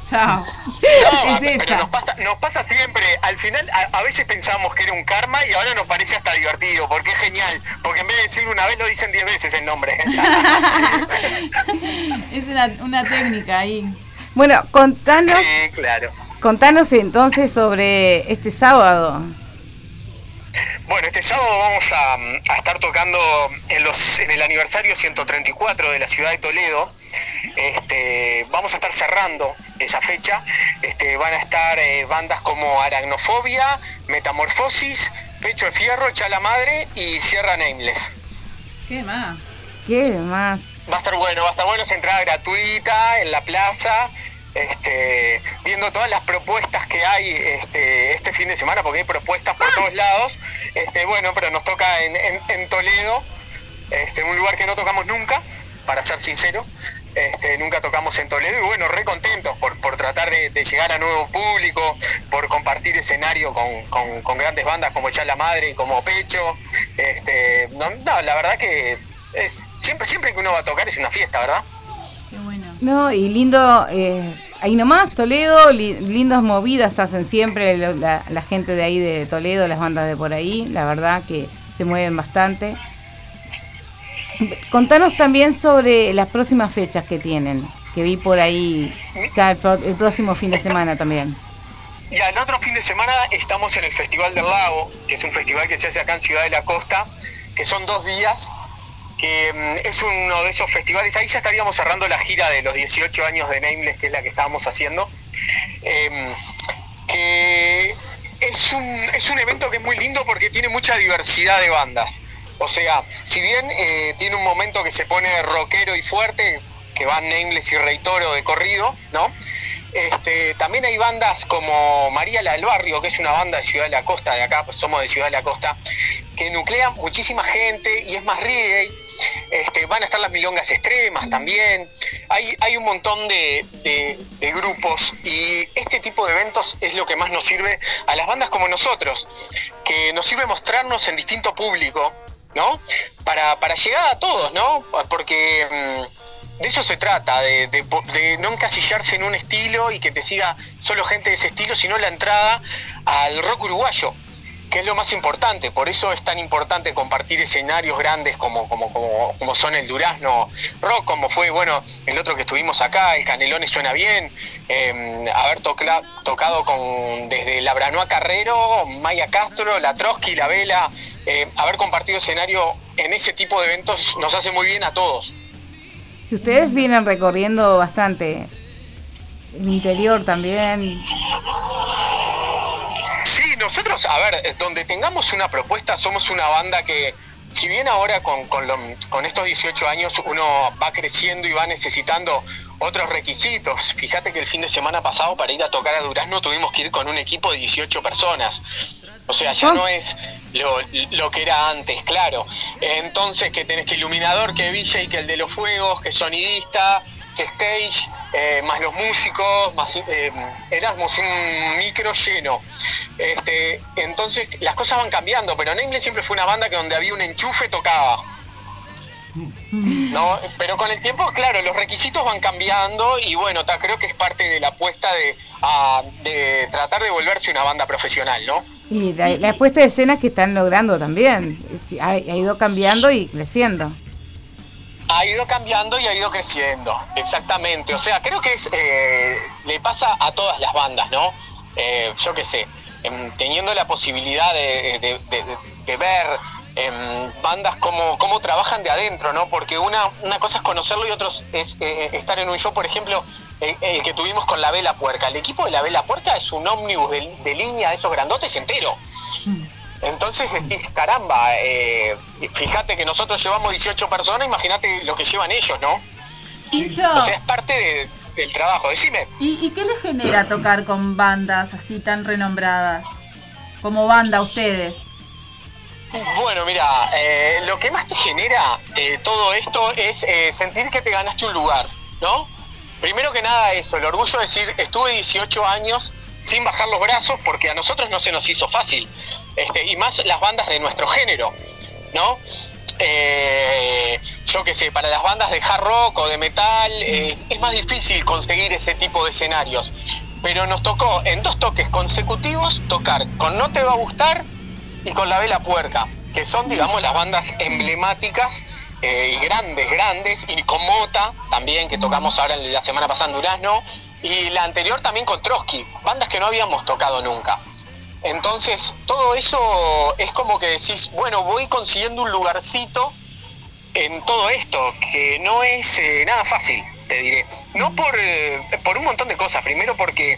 Chao. No, Es pero nos pasa, nos pasa siempre. Al final, a, a veces pensamos que era un karma y ahora nos parece hasta divertido, porque es genial. Porque en vez de decirlo una vez, lo dicen diez veces el nombre. Es una, una técnica ahí. bueno, contanos, sí, claro. contanos entonces sobre este sábado. Bueno, este sábado vamos a, a estar tocando en, los, en el aniversario 134 de la ciudad de Toledo. Este, vamos a estar cerrando esa fecha. Este, van a estar eh, bandas como Aracnofobia, Metamorfosis, Pecho de Fierro, Chala Madre y Sierra Nameless. ¿Qué más? ¿Qué más? Va a estar bueno, va a estar bueno, es entrada gratuita en la plaza, este, viendo todas las propuestas que hay este, este fin de semana, porque hay propuestas por todos lados. Este, bueno, pero nos toca en, en- en Toledo, este, un lugar que no tocamos nunca, para ser sincero. Este, nunca tocamos en Toledo y bueno, re contentos por, por tratar de, de llegar a nuevo público, por compartir escenario con, con- con grandes bandas como Echar la Madre y como Pecho. Este, no, no, la verdad que es, siempre, siempre que uno va a tocar es una fiesta, ¿verdad? Qué bueno. No, y lindo, eh, ahí nomás, Toledo, li- lindas movidas hacen siempre la, gente de ahí de Toledo, las bandas de por ahí, la verdad que se mueven bastante. Contanos también sobre las próximas fechas que tienen, que vi por ahí ya el, el próximo fin de semana también. Y al otro fin de semana estamos en el Festival del Lago, que es un festival que se hace acá en Ciudad de la Costa, que son dos días, que mm, es uno de esos festivales, ahí ya estaríamos cerrando la gira de los 18 años de Nameless, que es la que estábamos haciendo, em, que es un, es un evento que es muy lindo porque tiene mucha diversidad de bandas. O sea, si bien eh, tiene un momento que se pone rockero y fuerte, que van Nameless y Rey Toro de corrido, ¿no? Este, también hay bandas como María la del Barrio, que es una banda de Ciudad de la Costa, de acá, pues somos de Ciudad de la Costa, que nuclean muchísima gente y es más reggae. Este, van a estar las milongas extremas también. Hay, hay un montón de, de- de grupos y este tipo de eventos es lo que más nos sirve a las bandas como nosotros, que nos sirve mostrarnos en distinto público, ¿no? Para, para llegar a todos, ¿no? Porque mm, de eso se trata, de, no encasillarse en un estilo y que te siga solo gente de ese estilo, sino la entrada al rock uruguayo. que es lo más importante. Por eso es tan importante compartir escenarios grandes como, como, como, como son el Durazno Rock, como fue, bueno, el otro que estuvimos acá, el Canelones Suena Bien, eh, haber tocado con desde la Branoa Carrero, Maya Castro, la Trotsky, la Vela, eh, haber compartido escenario en ese tipo de eventos nos hace muy bien a todos. Y ustedes vienen recorriendo bastante el interior también. Sí, nosotros, a ver, eh, donde tengamos una propuesta, somos una banda que, si bien ahora con, con estos 18 años uno va creciendo y va necesitando otros requisitos, fíjate que el fin de semana pasado para ir a tocar a Durazno tuvimos que ir con un equipo de 18 personas. O sea, ya no es lo, lo que era antes, claro. Entonces, que tenés que iluminador, que DJ, que el de los fuegos, que sonidista, que stage, eh, más los músicos, más eh, un micro lleno. Este, entonces las cosas van cambiando, pero Nameless siempre fue una banda que donde había un enchufe tocaba. ¿no? Pero con el tiempo, claro, los requisitos van cambiando y bueno, ta, creo que es parte de la apuesta de, a- de tratar de volverse una banda profesional, ¿no? Y la, la puesta de escena que están logrando también. Ha, ido cambiando y creciendo. ha ido cambiando y ha ido creciendo, exactamente. O sea, creo que es eh, le pasa a todas las bandas, ¿no? Eh, yo qué sé, em, teniendo la posibilidad de- de ver em, bandas como cómo trabajan de adentro, ¿no? Porque una, una cosa es conocerlo y otra es eh, estar en un show, por ejemplo, el, el que tuvimos con la Vela Puerca. El equipo de la Vela Puerca es un ómnibus de, de línea, esos grandotes entero. Entonces decís, caramba, eh, fíjate que nosotros llevamos 18 personas, imagínate lo que llevan ellos, ¿no? Hincho, O sea, es parte de- del trabajo. Decime, ¿y, y qué les genera tocar con bandas así tan renombradas? Como banda ustedes. Bueno, mira, eh, lo que más te genera eh, todo esto es eh, sentir que te ganaste un lugar, ¿no? Primero que nada eso, el orgullo de decir, estuve 18 años sin bajar los brazos porque a nosotros no se nos hizo fácil, este, y más las bandas de nuestro género, ¿no? Yo qué sé, para las bandas de hard rock o de metal es más difícil conseguir ese tipo de escenarios. Pero nos tocó en dos toques consecutivos tocar con No Te Va a Gustar y con La Vela Puerca, que son, digamos, las bandas emblemáticas eh, y grandes, grandes, y con Mota también, que tocamos ahora en la semana pasada en Durazno, y la anterior también con Trotsky, bandas que no habíamos tocado nunca. Entonces, todo eso es como que decís, bueno, voy consiguiendo un lugarcito en todo esto, que no es eh, nada fácil, te diré. No por, eh, por un montón de cosas. Primero porque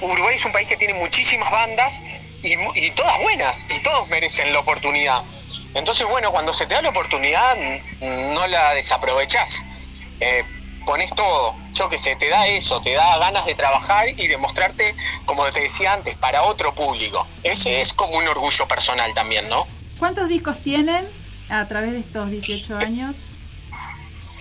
Uruguay es un país que tiene muchísimas bandas y, y todas buenas, y todos merecen la oportunidad. Entonces, bueno, cuando se te da la oportunidad, mm, no la desaprovechás. Eh, pones todo, yo que sé, te da eso, te da ganas de trabajar y de mostrarte, como te decía antes, para otro público. Ese es como un orgullo personal también, ¿no? ¿Cuántos discos tienen a través de estos 18 años?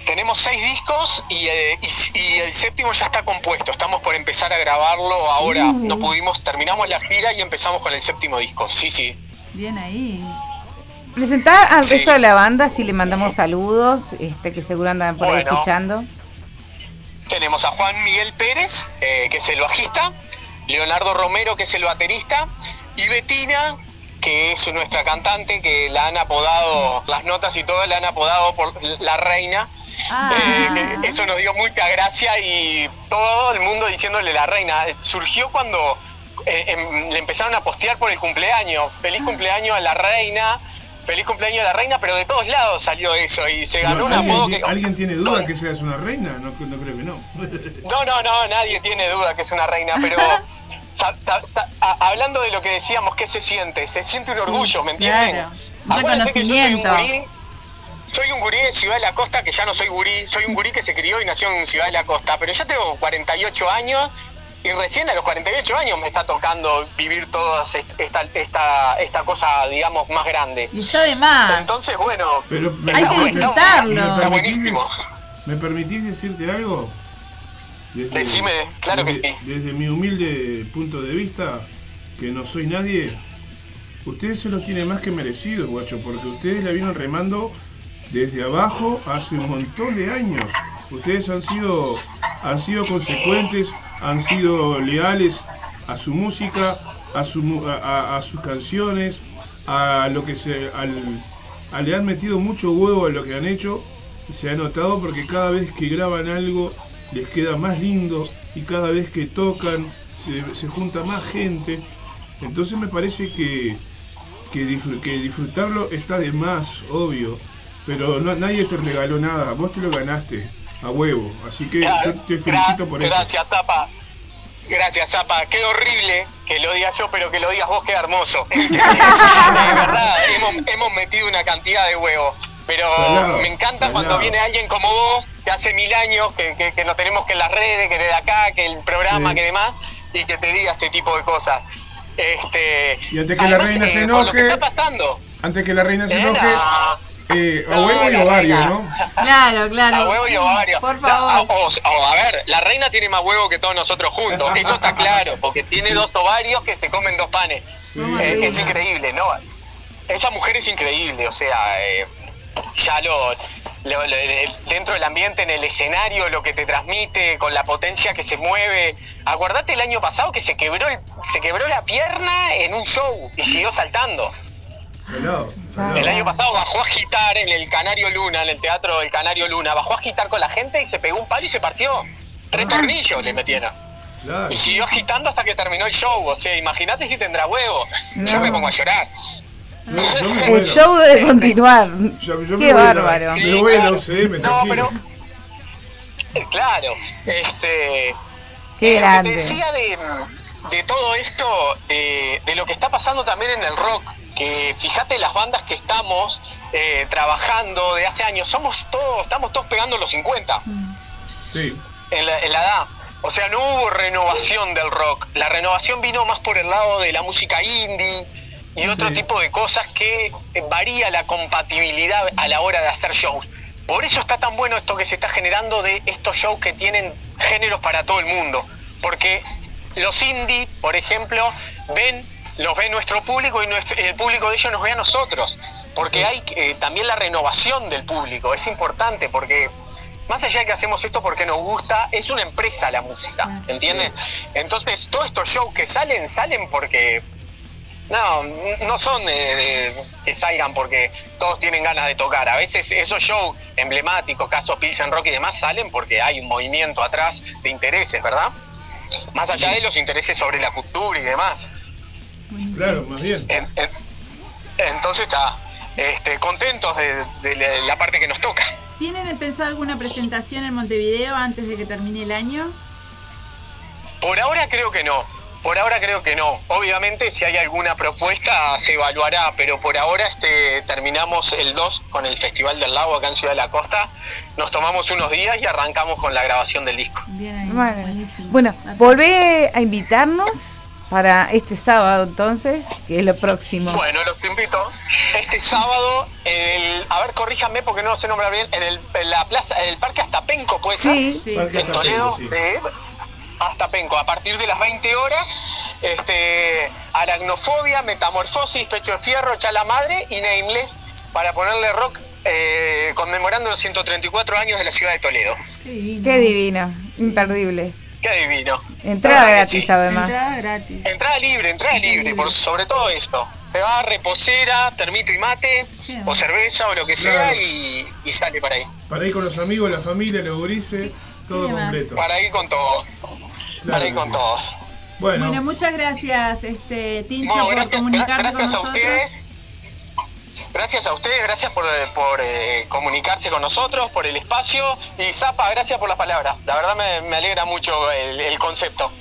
Tenemos seis discos y, eh, y- y el séptimo ya está compuesto. Estamos por empezar a grabarlo ahora. No pudimos, terminamos la gira y empezamos con el séptimo disco. Sí, sí. Bien ahí. Presentar al Sí. resto de la banda si le mandamos saludos, este que seguro andan por ahí escuchando. Tenemos a Juan Miguel Pérez, eh, que es el bajista, Leonardo Romero, que es el baterista, y Betina, que es nuestra cantante, que la han apodado, las notas y todo, la han apodado por la reina. Eh, que eso nos dio mucha gracia y todo el mundo diciéndole la reina. Surgió cuando eh, em- le empezaron a postear por el cumpleaños. Feliz cumpleaños a la reina. Feliz cumpleaños a la reina, pero de todos lados salió eso y se ganó No, un ¿alguien, apodo que... ¿Alguien tiene duda que seas una reina? No, no creo que no. No, no, no, nadie tiene duda que es una reina, pero sa- ta- ta- a- hablando de lo que decíamos, ¿qué se siente? Se siente un orgullo, ¿me entienden? claro. Un Acuérdense que yo soy un reconocimiento. gurí, soy un gurí de Ciudad de la Costa, que ya no soy gurí, soy un gurí que se crió y nació en Ciudad de la Costa, pero ya tengo 48 años y recién a los 48 años me está tocando vivir toda esta, esta, esta cosa, digamos, más grande. Y está de más. Entonces, bueno, Pero, Hay que disfrutarlo. Está, ¿Me buenísimo. ¿Me permitís decirte algo? Desde, Decime, claro que sí. Desde mi humilde punto de vista, que no soy nadie, ustedes se lo tienen más que merecido, guacho, porque ustedes la vieron remando desde abajo hace un montón de años. Ustedes han sido, han sido consecuentes, han sido leales a su música, a, sus canciones, a lo que se. Al, le han metido mucho huevo a lo que han hecho. Se ha notado porque cada vez que graban algo les queda más lindo y cada vez que tocan se, junta más gente. Entonces me parece que, que disfrutarlo está de más, obvio. Pero no, nadie te regaló nada, vos te lo ganaste a huevo. Así que yo te felicito por eso. Gracias, Zapa. Gracias, Zapa. Qué horrible que lo diga yo, pero que lo digas vos, qué hermoso. de verdad, hemos, hemos metido una cantidad de huevo. Pero Salado, me encanta salado. cuando viene alguien como vos, que hace mil años, que, que, que nos tenemos que en las redes, que de acá, que el programa, Sí. que demás, y que te diga este tipo de cosas. Este, Y antes que la reina se con lo que enoje- está pasando, Antes que la reina se Eh, enoje, no. Eh, a huevo y ovario. ¿no? Claro, claro. A huevo y ovario. Por favor. a, o- o, a ver, la reina tiene más huevo que todos nosotros juntos. Eso está claro, porque tiene dos ovarios que se comen dos panes. Eh, es increíble, ¿no? Esa mujer es increíble, o sea, eh, ya lo, lo- lo- de- dentro del ambiente, en el escenario, lo que te transmite, con la potencia que se mueve. Acuérdate el año pasado que se quebró, el- se quebró la pierna en un show y siguió saltando. El año pasado bajó a agitar en el Canario Luna, en el teatro del Canario Luna, bajó a agitar con la gente y se pegó un palo y se partió. Tres tornillos le metieron. Claro. Y siguió agitando hasta que terminó el show. O sea, imagínate si tendrá huevo. Yo me pongo a llorar. Yo, yo me El show debe continuar. Yo- Qué bárbaro. Me voy a la UCM, No, pero. eh, Claro, este. Qué eh, lo que grande. te decía de, de todo esto, de, de lo que está pasando también en el rock, que fíjate las bandas que estamos eh, trabajando de hace años, somos todos, estamos todos pegando los 50 Sí. en la, en la edad. O sea, no hubo renovación del rock. La renovación vino más por el lado de la música indie y otro Sí. tipo de cosas que varía la compatibilidad a la hora de hacer shows. Por eso está tan bueno esto que se está generando de estos shows que tienen géneros para todo el mundo. Porque los indie, por ejemplo, ven, los ve nuestro público y nuestro- el público de ellos nos ve a nosotros. Porque hay eh, también la renovación del público. Es importante porque más allá de que hacemos esto porque nos gusta, es una empresa la música, ¿entiendes? Entonces, todos estos shows que salen, salen porque. No, no son de- que salgan porque todos tienen ganas de tocar. A veces esos shows emblemáticos, casos Pilsen Rock y demás, salen porque hay un movimiento atrás de intereses, ¿verdad? Más allá de los intereses sobre la cultura y demás. Claro, más bien. En- en- entonces está, este, contentos de, de la- de la parte que nos toca. ¿Tienen pensado alguna presentación en Montevideo antes de que termine el año? Por ahora creo que no. Por ahora creo que no. Obviamente si hay alguna propuesta se evaluará, pero por ahora este terminamos el 2 con el Festival del Lago acá en Ciudad de la Costa. Nos tomamos unos días y arrancamos con la grabación del disco. Bien Bueno, buenísimo. Bueno, volvé a invitarnos para este sábado entonces, que es lo próximo. Bueno, los invito este sábado, el, a ver, corríjame porque no sé nombrar bien, en, el, en la plaza, el Parque Astapenco, ¿puede Sí. ser? Parque en Toledo, sí. eh, Astapenco, a partir de las 20 horas, este, aracnofobia, metamorfosis, pecho de fierro, chala madre y nameless para ponerle rock eh, conmemorando los 134 años de la ciudad de Toledo. Qué divino. Qué divino, imperdible. Qué divino. Entrada gratis sí. además. Entrada gratis. Entrada libre, entrada libre, por sobre todo esto. Se va a reposera, termito y mate, Qué o cerveza o lo que Claro. sea y, y sale para ahí. Para ir con los amigos, la familia, los gurises, todo completo. Para ir con todos. Claro con sí. todos. Bueno, Bueno, muchas gracias, este, Tincho, Bueno, por comunicarte gracias con a nosotros. ustedes. Gracias a ustedes, gracias por, eh, por eh, comunicarse con nosotros, por el espacio. Y Zapa, gracias por las palabras. La verdad me, me alegra mucho el, el concepto.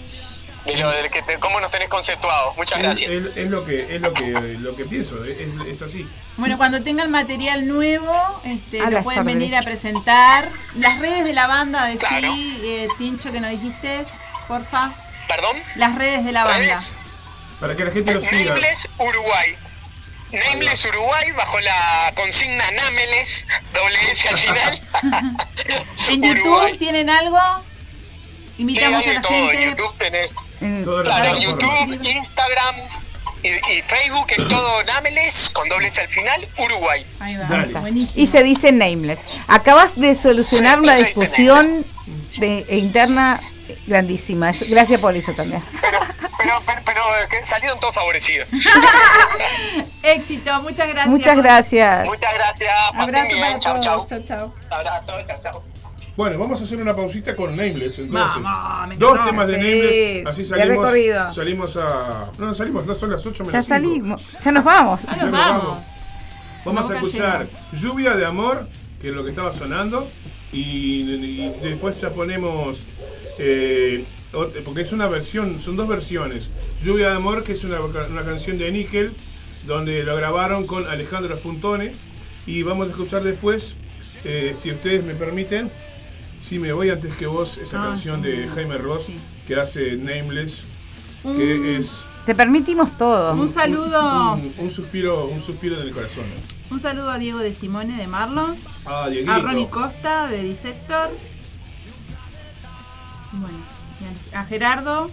De lo del que te- cómo nos tenés conceptuados. Muchas es, gracias. es- es lo que es lo que lo que pienso, es, es así. Bueno, cuando tengan material nuevo, este, A lo pueden venir a presentar. Las redes de la banda, de Claro. sí, eh, Tincho, que nos dijiste, porfa. ¿Perdón? Las redes de la banda. Para que la gente lo siga. Nameless Uruguay. Nameless Uruguay bajo la consigna Nameless, doble S al final. ¿En YouTube Uruguay. tienen algo? Invitamos a la todo. En gente. YouTube tenés En- Claro, en. YouTube, Instagram y, y Facebook es todo Nameless con doble S al final, Uruguay. Ahí va, Dale. buenísimo. Y se dice nameless. Acabas de solucionar Sí, una discusión de, e interna grandísima. Gracias por eso también. Pero, pero, pero, pero, eh, salieron todos favorecidos. Éxito, muchas gracias. Muchas gracias. Muchas gracias. Abrazo bien. para Chau, todos. chau. Chau, chau. Abrazo, chau, chau. Bueno, vamos a hacer una pausita con Nameless entonces. Me Dos temas de Sí, Nameless, así de salimos. recorrido. Salimos a. No, no salimos, no son las 8 menos Ya salimos, ya nos vamos. Ya nos nos vamos. vamos. Vamos a escuchar Lluvia de Amor, que es lo que estaba sonando, y, y después ya ponemos, eh, porque es una versión, son dos versiones. Lluvia de Amor, que es una, una canción de Nickel, donde lo grabaron con Alejandro Spuntone, y vamos a escuchar después, eh, si ustedes me permiten, si me voy antes que vos, esa Ah, canción sí. de Jaime Ross, Sí. que hace Nameless, que es Te permitimos todo. Un saludo, un, un suspiro, un suspiro en el corazón. un saludo a Diego de Simone de Marlons, Ah, a Ronnie Costa de Dissector, bueno, a Gerardo,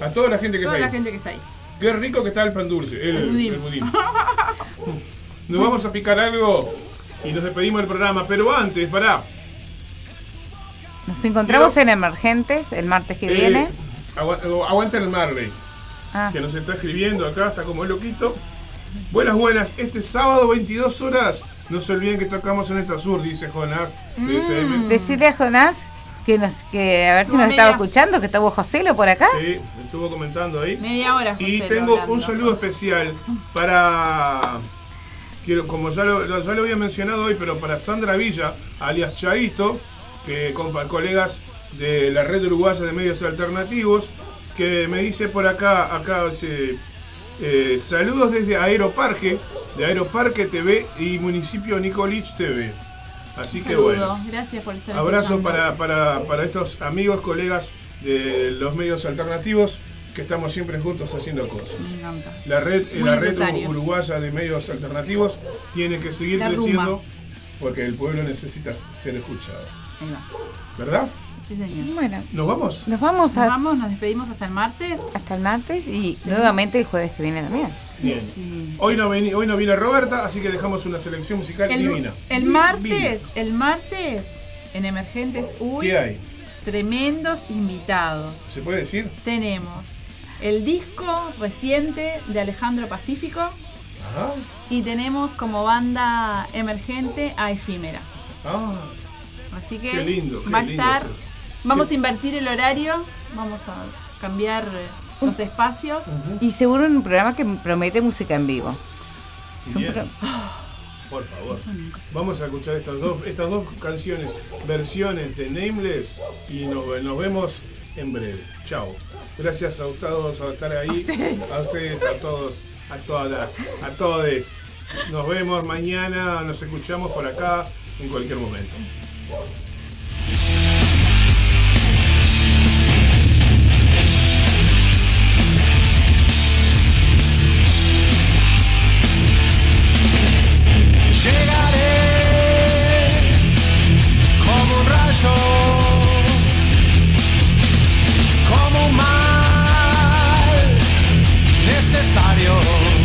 A toda la gente que toda está la ahí. gente que está ahí. Qué rico que está el pan dulce, el, El budín. el budín. Nos vamos a picar algo y nos despedimos del programa, pero antes, pará. Nos encontramos Quiero- en Emergentes el martes que eh, viene. agua- aguanta el Marley, Ah, que nos está escribiendo acá, está como loquito. Buenas, buenas. Este sábado, 22 horas, no se olviden que tocamos en esta sur, dice Jonás. de SM. Decirle a Jonás que nos que a ver si nos estaba escuchando, que estuvo Joselo por acá. Sí, estuvo comentando ahí. Media hora, José. Y tengo un saludo especial para. Quiero, como ya lo, ya lo había mencionado hoy, pero para Sandra Villa, alias Chaito, que compa- colegas de la red uruguaya de medios alternativos, que me dice por acá, acá dice, eh, saludos desde Aeroparque, de Aeroparque TV y Municipio Nicolich TV. Así Un que bueno. gracias por estar Abrazo para, para, para estos amigos, colegas de los medios alternativos que estamos siempre juntos haciendo cosas. La red, Muy la red uruguaya de medios alternativos tiene que seguir La creciendo rumba. porque el pueblo necesita ser escuchado. ¿Verdad? Sí, señor. Bueno, ¿Nos vamos? nos vamos Nos vamos, nos despedimos hasta el martes. hasta el martes y nuevamente el jueves que viene también. Bien. Sí. Hoy no, veni- hoy no viene Roberta, así que dejamos una selección musical El, divina. el martes, el martes, en Emergentes Uy, ¿Qué hay? tremendos invitados. ¿Se puede decir? Tenemos el disco reciente de Alejandro Pacífico Ajá. y tenemos como banda emergente a Efímera. Ah, Así que Qué lindo, qué va a estar. eso. Vamos a invertir el horario, vamos a cambiar eh, los espacios. Y seguro un programa que promete música en vivo. Es un Bien. pro- Por favor. Vamos a escuchar estas dos, estas dos canciones, versiones de Nameless y nos, nos vemos en breve. Chao. Gracias a todos por estar ahí. A ustedes. A todos, a todas, a todes. Nos vemos mañana, nos escuchamos por acá en cualquier momento. Necesario.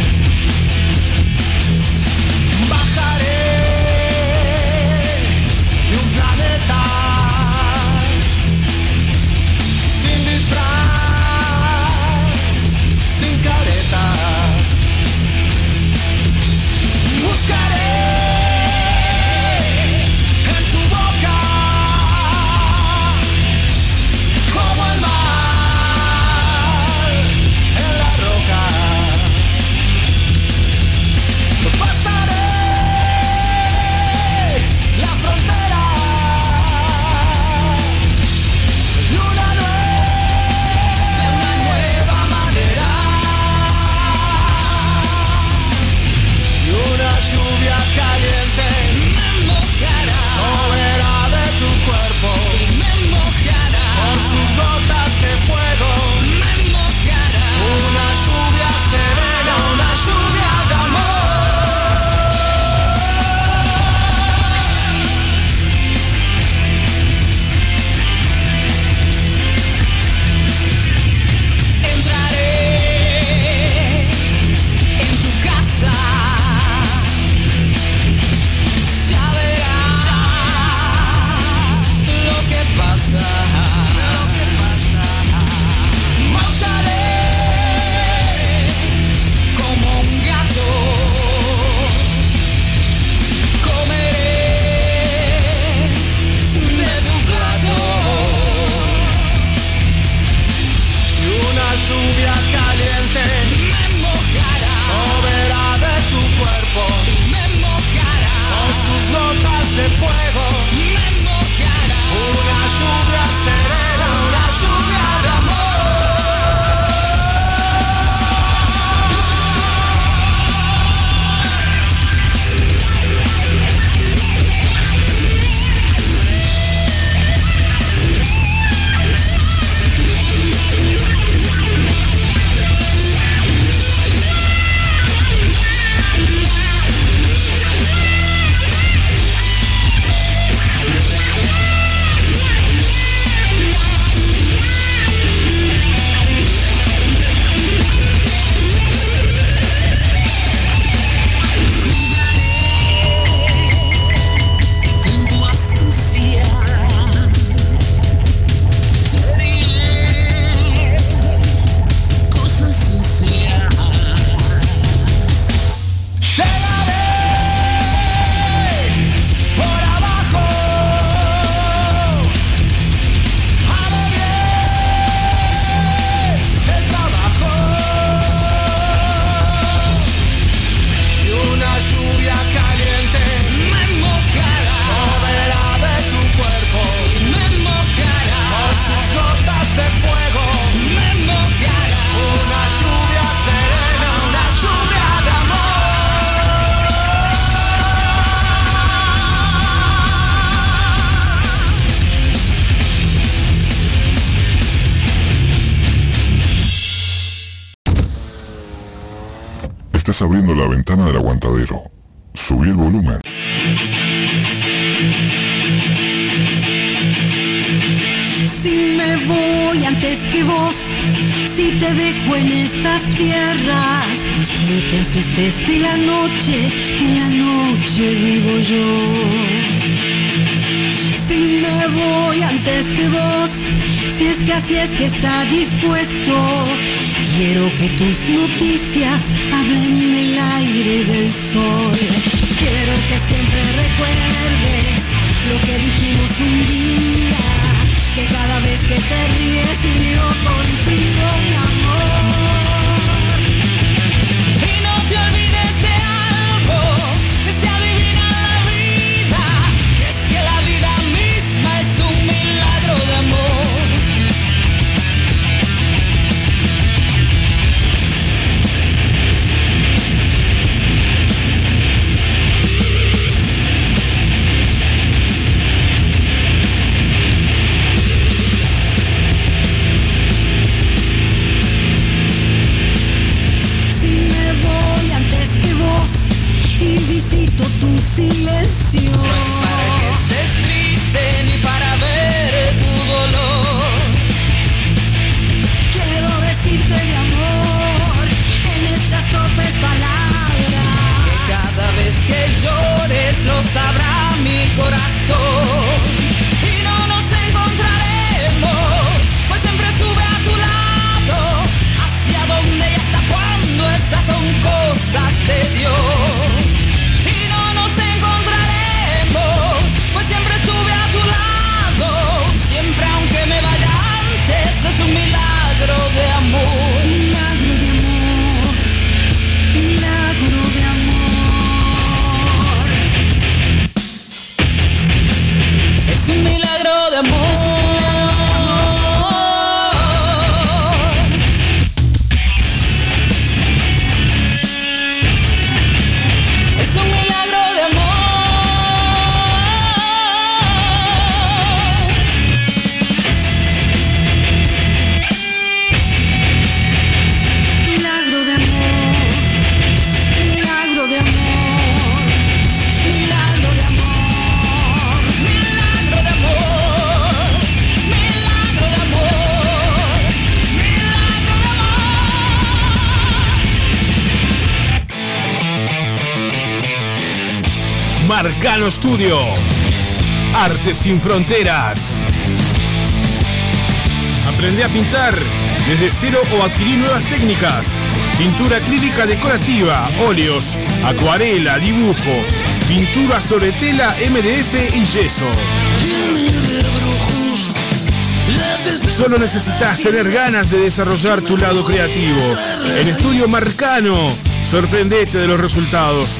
estudio. Artes sin Fronteras. Aprende a pintar desde cero o adquirir nuevas técnicas. Pintura acrílica decorativa, óleos, acuarela, dibujo, pintura sobre tela, MDF y yeso. Solo necesitas tener ganas de desarrollar tu lado creativo. En Estudio Marcano, sorprendete de los resultados.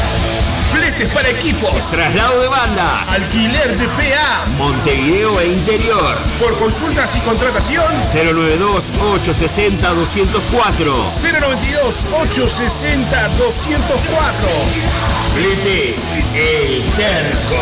Fletes para equipos. Traslado de bandas. Alquiler de PA. Montevideo e interior. Por consultas y contratación. 092-860-204. 092-860-204. Fletes, El Terco.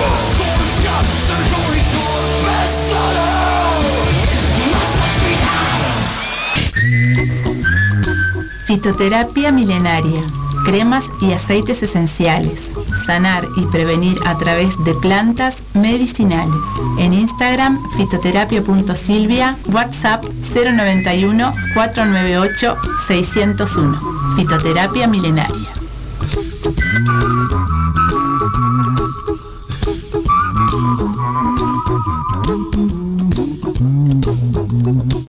Fitoterapia milenaria. Cremas y aceites esenciales. Sanar y prevenir a través de plantas medicinales. En Instagram, fitoterapia.silvia, WhatsApp 091 498 601. Fitoterapia milenaria.